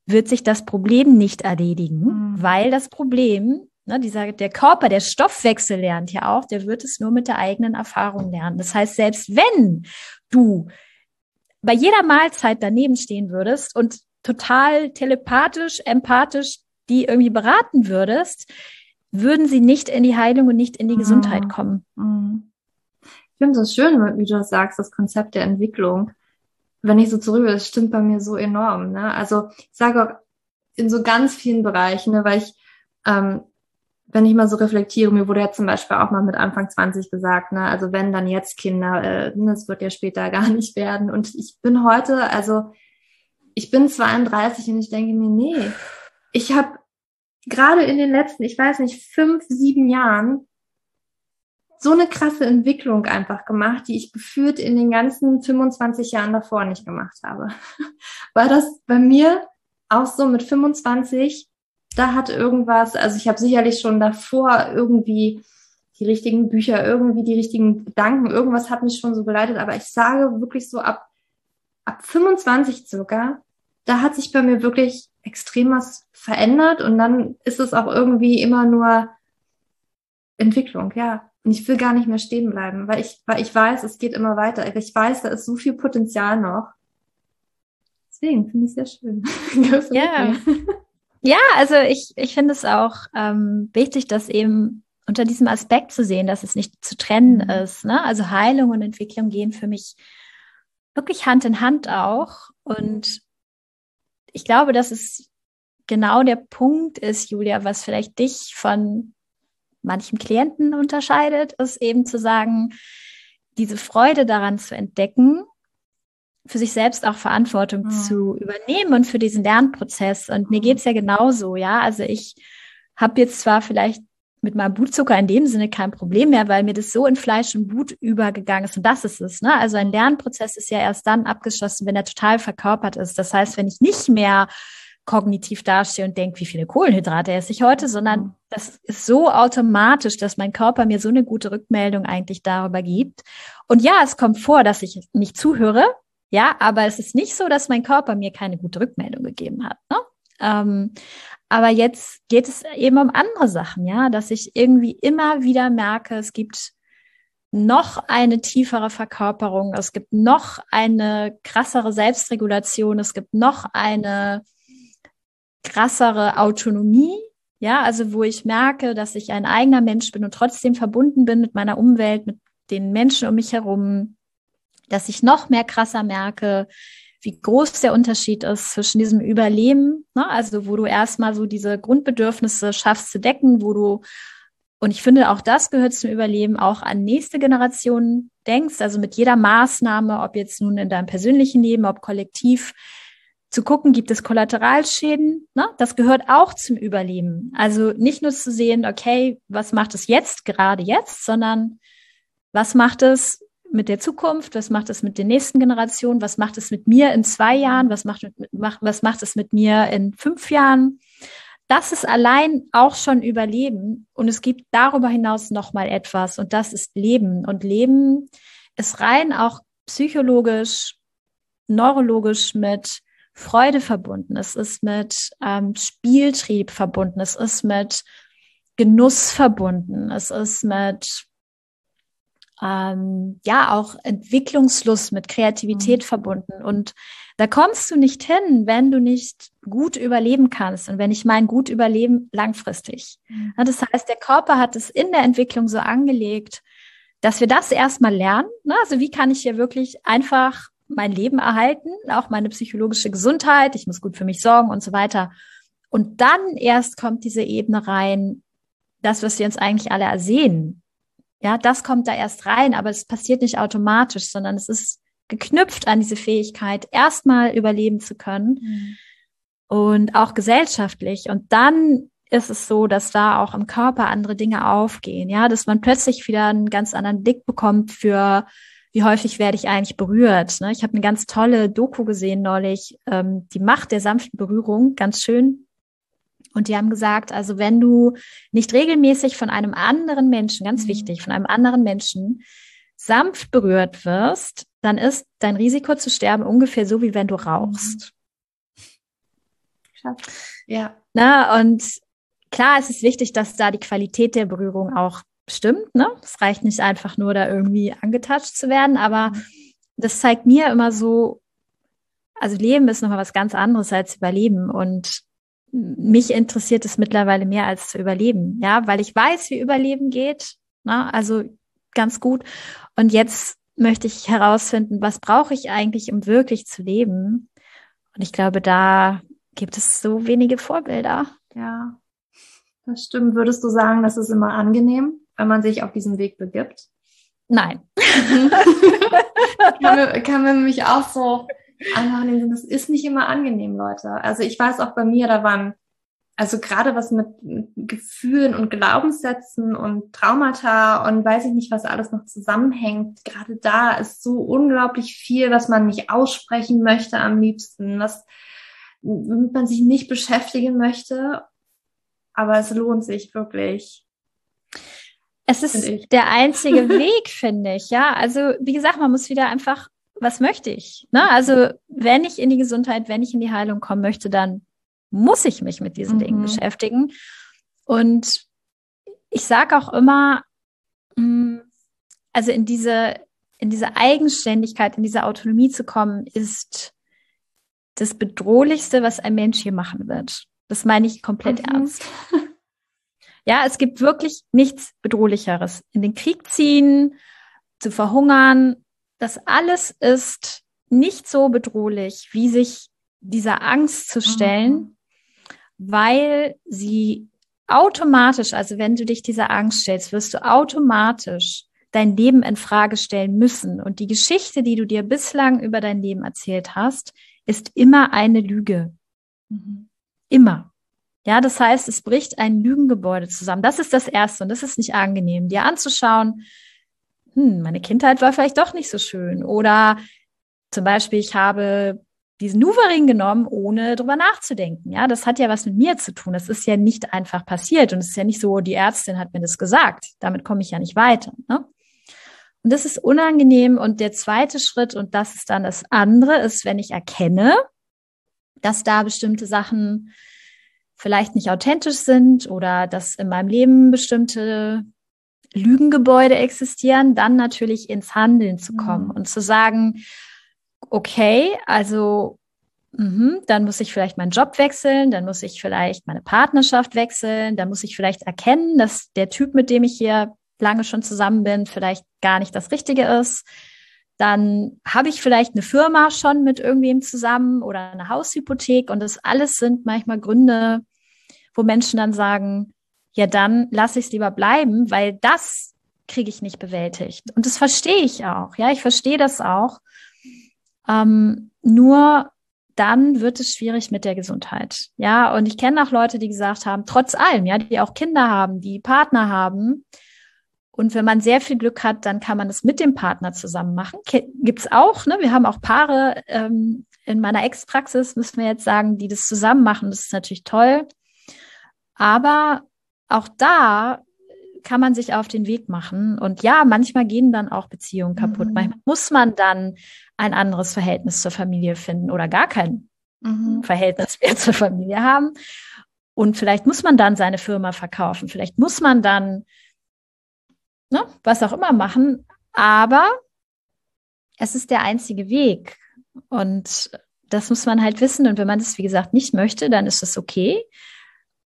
Speaker 2: wird sich das Problem nicht erledigen, mhm. weil das Problem, ne, dieser, der Körper, der Stoffwechsel lernt ja auch, der wird es nur mit der eigenen Erfahrung lernen. Das heißt, selbst wenn du bei jeder Mahlzeit daneben stehen würdest und total telepathisch, empathisch die irgendwie beraten würdest, würden sie nicht in die Heilung und nicht in die Gesundheit mhm. kommen.
Speaker 1: Mhm. Finde es schön, wie du das sagst, das Konzept der Entwicklung. Wenn ich so zurück, das stimmt bei mir so enorm. Ne? Also ich sage auch in so ganz vielen Bereichen, ne, weil ich, ähm, wenn ich mal so reflektiere, mir wurde ja zum Beispiel auch mal mit Anfang 20 gesagt, ne, also wenn dann jetzt Kinder, äh, das wird ja später gar nicht werden. Und ich bin heute, also ich bin 32 und ich denke mir, nee, ich habe gerade in den letzten, ich weiß nicht, fünf, sieben Jahren so eine krasse Entwicklung einfach gemacht, die ich geführt in den ganzen 25 Jahren davor nicht gemacht habe. War das bei mir auch so mit 25, da hat irgendwas, also ich habe sicherlich schon davor irgendwie die richtigen Bücher, irgendwie die richtigen Gedanken, irgendwas hat mich schon so geleitet, aber ich sage wirklich so ab ab 25 circa, da hat sich bei mir wirklich extrem was verändert und dann ist es auch irgendwie immer nur Entwicklung, ja. Und ich will gar nicht mehr stehen bleiben, weil ich, weil ich weiß, es geht immer weiter. Ich weiß, da ist so viel Potenzial noch. Deswegen finde ich es sehr schön.
Speaker 2: ja. ja, also ich, ich finde es auch ähm, wichtig, dass eben unter diesem Aspekt zu sehen, dass es nicht zu trennen mhm. ist. Ne? Also Heilung und Entwicklung gehen für mich wirklich Hand in Hand auch. Und ich glaube, dass es genau der Punkt ist, Julia, was vielleicht dich von manchen Klienten unterscheidet, ist eben zu sagen, diese Freude daran zu entdecken, für sich selbst auch Verantwortung mhm. zu übernehmen und für diesen Lernprozess. Und mir mhm. geht's ja genauso, ja. Also ich habe jetzt zwar vielleicht mit meinem Blutzucker in dem Sinne kein Problem mehr, weil mir das so in Fleisch und Blut übergegangen ist. Und das ist es. Ne? Also ein Lernprozess ist ja erst dann abgeschlossen, wenn er total verkörpert ist. Das heißt, wenn ich nicht mehr kognitiv dastehe und denke, wie viele Kohlenhydrate esse ich heute, sondern mhm. das ist so automatisch, dass mein Körper mir so eine gute Rückmeldung eigentlich darüber gibt. Und ja, es kommt vor, dass ich nicht zuhöre, ja, aber es ist nicht so, dass mein Körper mir keine gute Rückmeldung gegeben hat. Ne? Ähm, aber jetzt geht es eben um andere Sachen, ja, dass ich irgendwie immer wieder merke, es gibt noch eine tiefere Verkörperung, es gibt noch eine krassere Selbstregulation, es gibt noch eine krassere Autonomie, ja, also wo ich merke, dass ich ein eigener Mensch bin und trotzdem verbunden bin mit meiner Umwelt, mit den Menschen um mich herum, dass ich noch mehr krasser merke, wie groß der Unterschied ist zwischen diesem Überleben, ne? also wo du erstmal so diese Grundbedürfnisse schaffst zu decken, wo du, und ich finde auch das gehört zum Überleben, auch an nächste Generationen denkst, also mit jeder Maßnahme, ob jetzt nun in deinem persönlichen Leben, ob kollektiv, zu gucken, gibt es Kollateralschäden? Ne? Das gehört auch zum Überleben. Also nicht nur zu sehen, okay, was macht es jetzt, gerade jetzt, sondern was macht es mit der Zukunft? Was macht es mit den nächsten Generationen? Was macht es mit mir in zwei Jahren? Was macht, was macht es mit mir in fünf Jahren? Das ist allein auch schon Überleben. Und es gibt darüber hinaus noch mal etwas. Und das ist Leben. Und Leben ist rein auch psychologisch, neurologisch mit Freude verbunden, es ist mit ähm, Spieltrieb verbunden, es ist mit Genuss verbunden, es ist mit ähm, ja auch Entwicklungslust, mit Kreativität mhm. verbunden. Und da kommst du nicht hin, wenn du nicht gut überleben kannst. Und wenn ich mein gut überleben, langfristig. Mhm. Das heißt, der Körper hat es in der Entwicklung so angelegt, dass wir das erstmal lernen. Ne? Also wie kann ich hier wirklich einfach mein Leben erhalten, auch meine psychologische Gesundheit, ich muss gut für mich sorgen und so weiter. Und dann erst kommt diese Ebene rein, das, was wir uns eigentlich alle ersehen. Ja, das kommt da erst rein, aber es passiert nicht automatisch, sondern es ist geknüpft an diese Fähigkeit, erstmal überleben zu können mhm. und auch gesellschaftlich. Und dann ist es so, dass da auch im Körper andere Dinge aufgehen, ja, dass man plötzlich wieder einen ganz anderen Blick bekommt für wie häufig werde ich eigentlich berührt. Ne? Ich habe eine ganz tolle Doku gesehen neulich, ähm, die Macht der sanften Berührung, ganz schön. Und die haben gesagt, also wenn du nicht regelmäßig von einem anderen Menschen, ganz mhm. wichtig, von einem anderen Menschen sanft berührt wirst, dann ist dein Risiko zu sterben ungefähr so, wie wenn du rauchst. Ja. Na, und klar, es ist wichtig, dass da die Qualität der Berührung auch stimmt. Ne? Es reicht nicht einfach nur, da irgendwie angetatscht zu werden, aber mhm. das zeigt mir immer so, also Leben ist nochmal was ganz anderes als Überleben und mich interessiert es mittlerweile mehr als zu überleben, ja, weil ich weiß, wie Überleben geht, ne? also ganz gut. Und jetzt möchte ich herausfinden, was brauche ich eigentlich, um wirklich zu leben? Und ich glaube, da gibt es so wenige Vorbilder.
Speaker 1: Ja, das stimmt. Würdest du sagen, das ist immer angenehm? Wenn man sich auf diesen Weg begibt?
Speaker 2: Nein.
Speaker 1: kann, mir, kann mir nämlich auch so einfach das ist nicht immer angenehm, Leute. Also ich weiß auch bei mir, da waren, also gerade was mit Gefühlen und Glaubenssätzen und Traumata und weiß ich nicht, was alles noch zusammenhängt. Gerade da ist so unglaublich viel, was man nicht aussprechen möchte am liebsten, was womit man sich nicht beschäftigen möchte. Aber es lohnt sich wirklich.
Speaker 2: Es ist der einzige Weg, finde ich. Ja, also wie gesagt, man muss wieder einfach, was möchte ich? Ne? Also wenn ich in die Gesundheit, wenn ich in die Heilung kommen möchte, dann muss ich mich mit diesen mhm. Dingen beschäftigen. Und ich sage auch immer, mm, also in diese, in diese Eigenständigkeit, in diese Autonomie zu kommen, ist das Bedrohlichste, was ein Mensch hier machen wird. Das meine ich komplett mhm. ernst. Ja, es gibt wirklich nichts Bedrohlicheres. In den Krieg ziehen, zu verhungern, das alles ist nicht so bedrohlich, wie sich dieser Angst zu stellen, mhm. weil sie automatisch, also wenn du dich dieser Angst stellst, wirst du automatisch dein Leben in Frage stellen müssen. Und die Geschichte, die du dir bislang über dein Leben erzählt hast, ist immer eine Lüge. Mhm. Immer. Ja, das heißt, es bricht ein Lügengebäude zusammen. Das ist das Erste und das ist nicht angenehm, dir anzuschauen. Hm, meine Kindheit war vielleicht doch nicht so schön. Oder zum Beispiel, ich habe diesen Nuvaring genommen, ohne drüber nachzudenken. Ja, das hat ja was mit mir zu tun. Das ist ja nicht einfach passiert und es ist ja nicht so, die Ärztin hat mir das gesagt. Damit komme ich ja nicht weiter. Ne? Und das ist unangenehm. Und der zweite Schritt, und das ist dann das andere, ist, wenn ich erkenne, dass da bestimmte Sachen vielleicht nicht authentisch sind oder dass in meinem Leben bestimmte Lügengebäude existieren, dann natürlich ins Handeln zu kommen mhm. und zu sagen, okay, also mh, dann muss ich vielleicht meinen Job wechseln, dann muss ich vielleicht meine Partnerschaft wechseln, dann muss ich vielleicht erkennen, dass der Typ, mit dem ich hier lange schon zusammen bin, vielleicht gar nicht das Richtige ist. Dann habe ich vielleicht eine Firma schon mit irgendwem zusammen oder eine Haushypothek und das alles sind manchmal Gründe, wo Menschen dann sagen, ja, dann lasse ich es lieber bleiben, weil das kriege ich nicht bewältigt. Und das verstehe ich auch. Ja, ich verstehe das auch. Ähm, nur dann wird es schwierig mit der Gesundheit. Ja, und ich kenne auch Leute, die gesagt haben, trotz allem, ja, die auch Kinder haben, die Partner haben. Und wenn man sehr viel Glück hat, dann kann man es mit dem Partner zusammen machen. Gibt's auch, ne? Wir haben auch Paare ähm, in meiner Ex-Praxis, müssen wir jetzt sagen, die das zusammen machen. Das ist natürlich toll. Aber auch da kann man sich auf den Weg machen. Und ja, manchmal gehen dann auch Beziehungen kaputt. Mhm. Manchmal muss man dann ein anderes Verhältnis zur Familie finden oder gar kein mhm. Verhältnis mehr zur Familie haben. Und vielleicht muss man dann seine Firma verkaufen. Vielleicht muss man dann ne, was auch immer machen. Aber es ist der einzige Weg. Und das muss man halt wissen. Und wenn man das, wie gesagt, nicht möchte, dann ist es okay.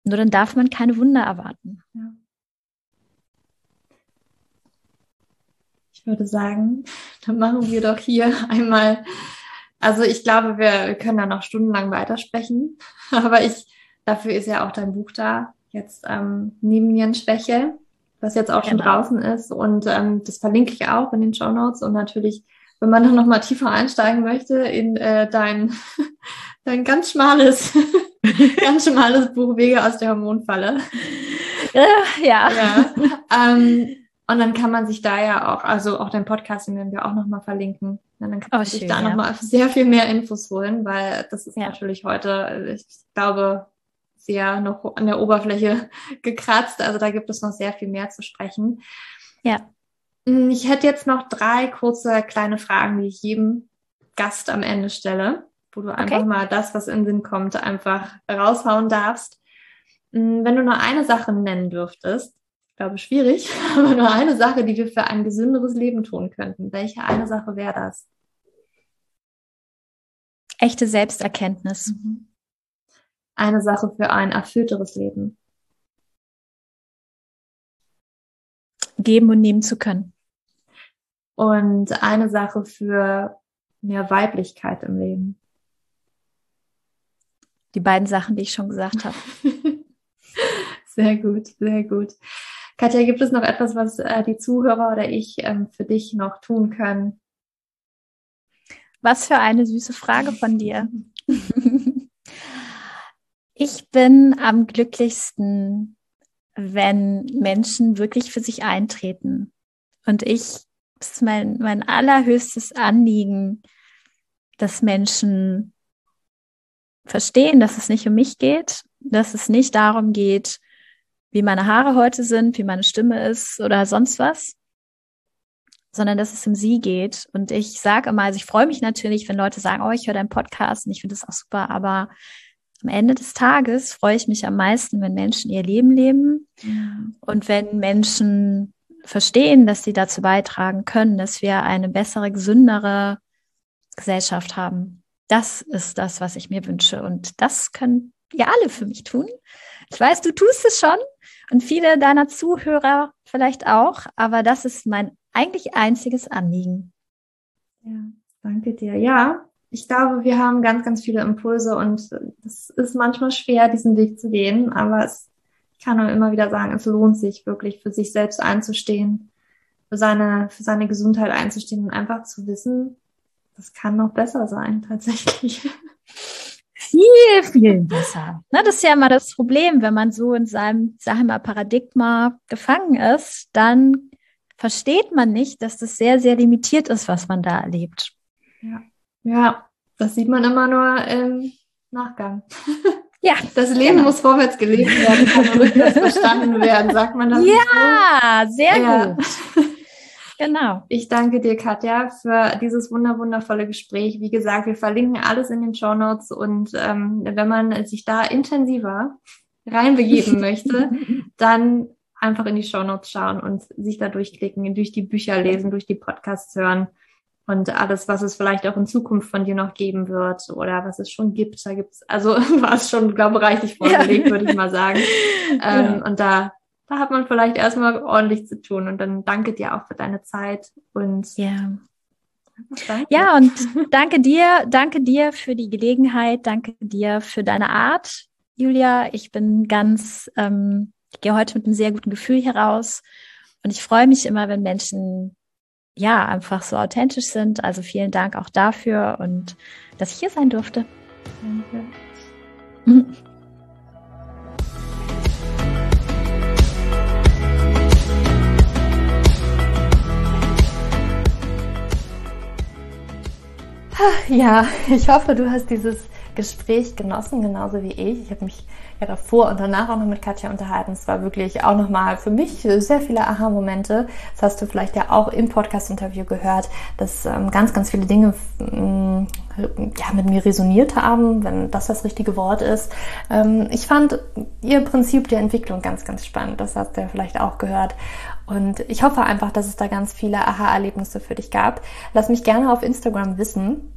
Speaker 2: Nur dann darf man keine Wunder erwarten. Ja.
Speaker 1: Ich würde sagen, dann machen wir doch hier einmal, also ich glaube, wir können da noch stundenlang weitersprechen, aber ich, dafür ist ja auch dein Buch da, jetzt ähm, Nebennierenschwäche, was jetzt auch genau. schon draußen ist und ähm, das verlinke ich auch in den Show Notes und natürlich, wenn man noch mal tiefer einsteigen möchte in äh, dein, dein ganz schmales, ganz schmales Buch Wege aus der Hormonfalle.
Speaker 2: Äh, ja.
Speaker 1: ja. Ähm, und dann kann man sich da ja auch, also auch dein Podcast, den werden wir auch nochmal verlinken. Und dann kann man oh, sich da ja. nochmal sehr viel mehr Infos holen, weil das ist ja. natürlich heute, ich glaube, sehr noch an der Oberfläche gekratzt. Also da gibt es noch sehr viel mehr zu sprechen.
Speaker 2: Ja.
Speaker 1: Hm, ich hätte jetzt noch drei kurze kleine Fragen, die ich jedem Gast am Ende stelle, wo du okay. einfach mal das, was in den Sinn kommt, einfach raushauen darfst. Hm, wenn du nur eine Sache nennen dürftest, glaube, schwierig, aber nur eine Sache, die wir für ein gesünderes Leben tun könnten. Welche eine Sache wäre das?
Speaker 2: Echte Selbsterkenntnis.
Speaker 1: Mhm. Eine Sache für ein erfüllteres Leben.
Speaker 2: Geben und nehmen zu können.
Speaker 1: Und eine Sache für mehr Weiblichkeit im Leben.
Speaker 2: Die beiden Sachen, die ich schon gesagt habe.
Speaker 1: sehr gut, sehr gut. Katja, gibt es noch etwas, was äh, die Zuhörer oder ich ähm, für dich noch tun können?
Speaker 2: Was für eine süße Frage von dir. ich bin am glücklichsten, wenn Menschen wirklich für sich eintreten. Und ich, das ist mein, mein allerhöchstes Anliegen, dass Menschen verstehen, dass es nicht um mich geht, dass es nicht darum geht, wie meine Haare heute sind, wie meine Stimme ist oder sonst was, sondern dass es um sie geht. Und ich sage immer, also ich freue mich natürlich, wenn Leute sagen, oh, ich höre deinen Podcast und ich finde das auch super, aber am Ende des Tages freue ich mich am meisten, wenn Menschen ihr Leben leben mhm. und wenn Menschen verstehen, dass sie dazu beitragen können, dass wir eine bessere, gesündere Gesellschaft haben. Das ist das, was ich mir wünsche. Und das können ihr alle für mich tun. Ich weiß, du tust es schon und viele deiner Zuhörer vielleicht auch, aber das ist mein eigentlich einziges Anliegen.
Speaker 1: Ja, danke dir. Ja, ich glaube, wir haben ganz, ganz viele Impulse und es ist manchmal schwer, diesen Weg zu gehen, aber es, kann nur immer wieder sagen, es lohnt sich wirklich für sich selbst einzustehen, für seine, für seine Gesundheit einzustehen und einfach zu wissen, das kann noch besser sein, tatsächlich.
Speaker 2: viel, viel besser. Ne, das ist ja immer das Problem, wenn man so in seinem, sag ich mal, Paradigma gefangen ist, dann versteht man nicht, dass das sehr, sehr limitiert ist, was man da erlebt.
Speaker 1: Ja, ja, das sieht man immer nur im Nachgang. Ja, das Leben genau. muss vorwärts gelebt werden, kann rückwärts verstanden werden, sagt man das.
Speaker 2: Ja, so? sehr ja. gut. Genau.
Speaker 1: Ich danke dir, Katja, für dieses wunder wundervolle Gespräch. Wie gesagt, wir verlinken alles in den Show Notes und ähm, wenn man sich da intensiver reinbegeben möchte, dann einfach in die Show Notes schauen und sich da durchklicken, durch die Bücher lesen, durch die Podcasts hören und alles, was es vielleicht auch in Zukunft von dir noch geben wird oder was es schon gibt. Da gibt's also war es schon, glaube ich, reichlich vorgelegt, ja. würde ich mal sagen. Ähm, ja. Und da, da hat man vielleicht erstmal ordentlich zu tun. Und dann danke dir auch für deine Zeit und
Speaker 2: ja. Danke. Ja, und danke dir, danke dir für die Gelegenheit, danke dir für deine Art, Julia. Ich bin ganz, ähm, ich gehe heute mit einem sehr guten Gefühl heraus und ich freue mich immer, wenn Menschen ja, einfach so authentisch sind. Also vielen Dank auch dafür und dass ich hier sein durfte. Danke.
Speaker 1: Ja, ich hoffe, du hast dieses Gespräch genossen, genauso wie ich. Ich habe mich ja davor und danach auch noch mit Katja unterhalten. Es war wirklich auch nochmal für mich sehr viele Aha-Momente. Das hast du vielleicht ja auch im Podcast-Interview gehört, dass ähm, ganz, ganz viele Dinge ähm, ja, mit mir resoniert haben, wenn das das richtige Wort ist. Ähm, ich fand ihr Prinzip der Entwicklung ganz, ganz spannend. Das hast du ja vielleicht auch gehört. Und ich hoffe einfach, dass es da ganz viele Aha-Erlebnisse für dich gab. Lass mich gerne auf Instagram wissen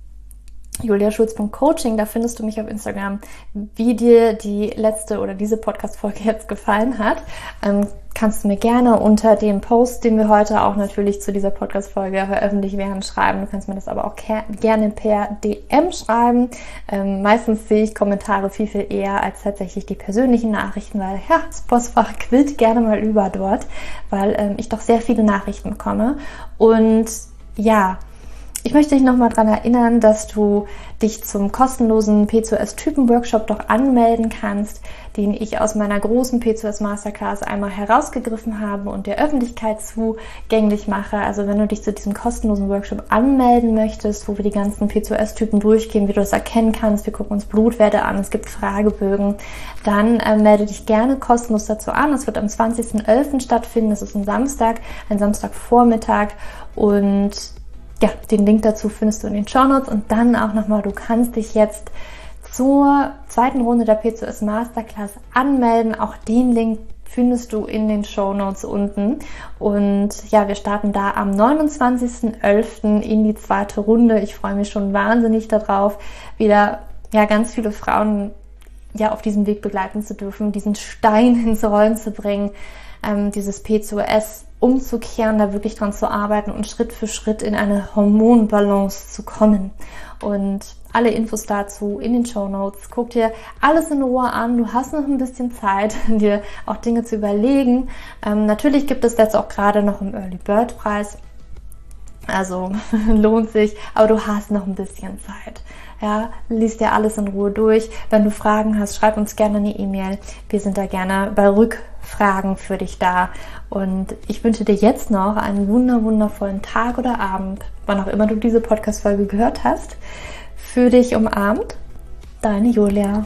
Speaker 1: juliaschulz.coaching, da findest du mich auf Instagram, wie dir die letzte oder diese Podcast-Folge jetzt gefallen hat. Ähm, kannst du mir gerne unter dem Post, den wir heute auch natürlich zu dieser Podcast-Folge veröffentlicht werden, schreiben. Du kannst mir das aber auch gerne per DM schreiben. Ähm, meistens sehe ich Kommentare viel, viel eher als tatsächlich die persönlichen Nachrichten, weil ja, das Postfach quillt gerne mal über dort, weil ähm, ich doch sehr viele Nachrichten bekomme. Und ja, ich möchte dich nochmal daran erinnern, dass du dich zum kostenlosen P2S-Typen-Workshop doch anmelden kannst, den ich aus meiner großen P2S Masterclass einmal herausgegriffen habe und der Öffentlichkeit zugänglich mache. Also wenn du dich zu diesem kostenlosen Workshop anmelden möchtest, wo wir die ganzen P2S-Typen durchgehen, wie du das erkennen kannst, wir gucken uns Blutwerte an, es gibt Fragebögen, dann äh, melde dich gerne kostenlos dazu an. Es wird am 20.11. stattfinden, das ist ein Samstag, ein Samstagvormittag und ja, den Link dazu findest du in den Show Notes und dann auch nochmal, du kannst dich jetzt zur zweiten Runde der P2S Masterclass anmelden. Auch den Link findest du in den Show Notes unten. Und ja, wir starten da am 29.11. in die zweite Runde. Ich freue mich schon wahnsinnig darauf, wieder ja ganz viele Frauen ja auf diesem Weg begleiten zu dürfen, diesen Stein ins Rollen zu bringen, ähm, dieses P2S umzukehren, da wirklich dran zu arbeiten und Schritt für Schritt in eine Hormonbalance zu kommen. Und alle Infos dazu in den Show Notes. Guck dir alles in Ruhe an. Du hast noch ein bisschen Zeit, dir auch Dinge zu überlegen. Ähm, natürlich gibt es jetzt auch gerade noch einen Early Bird Preis. Also lohnt sich, aber du hast noch ein bisschen Zeit. Ja, lies dir alles in Ruhe durch. Wenn du Fragen hast, schreib uns gerne eine E-Mail. Wir sind da gerne bei Rückfragen für dich da. Und ich wünsche dir jetzt noch einen wunder wundervollen Tag oder Abend, wann auch immer du diese Podcast-Folge gehört hast. Für dich umarmt, deine Julia.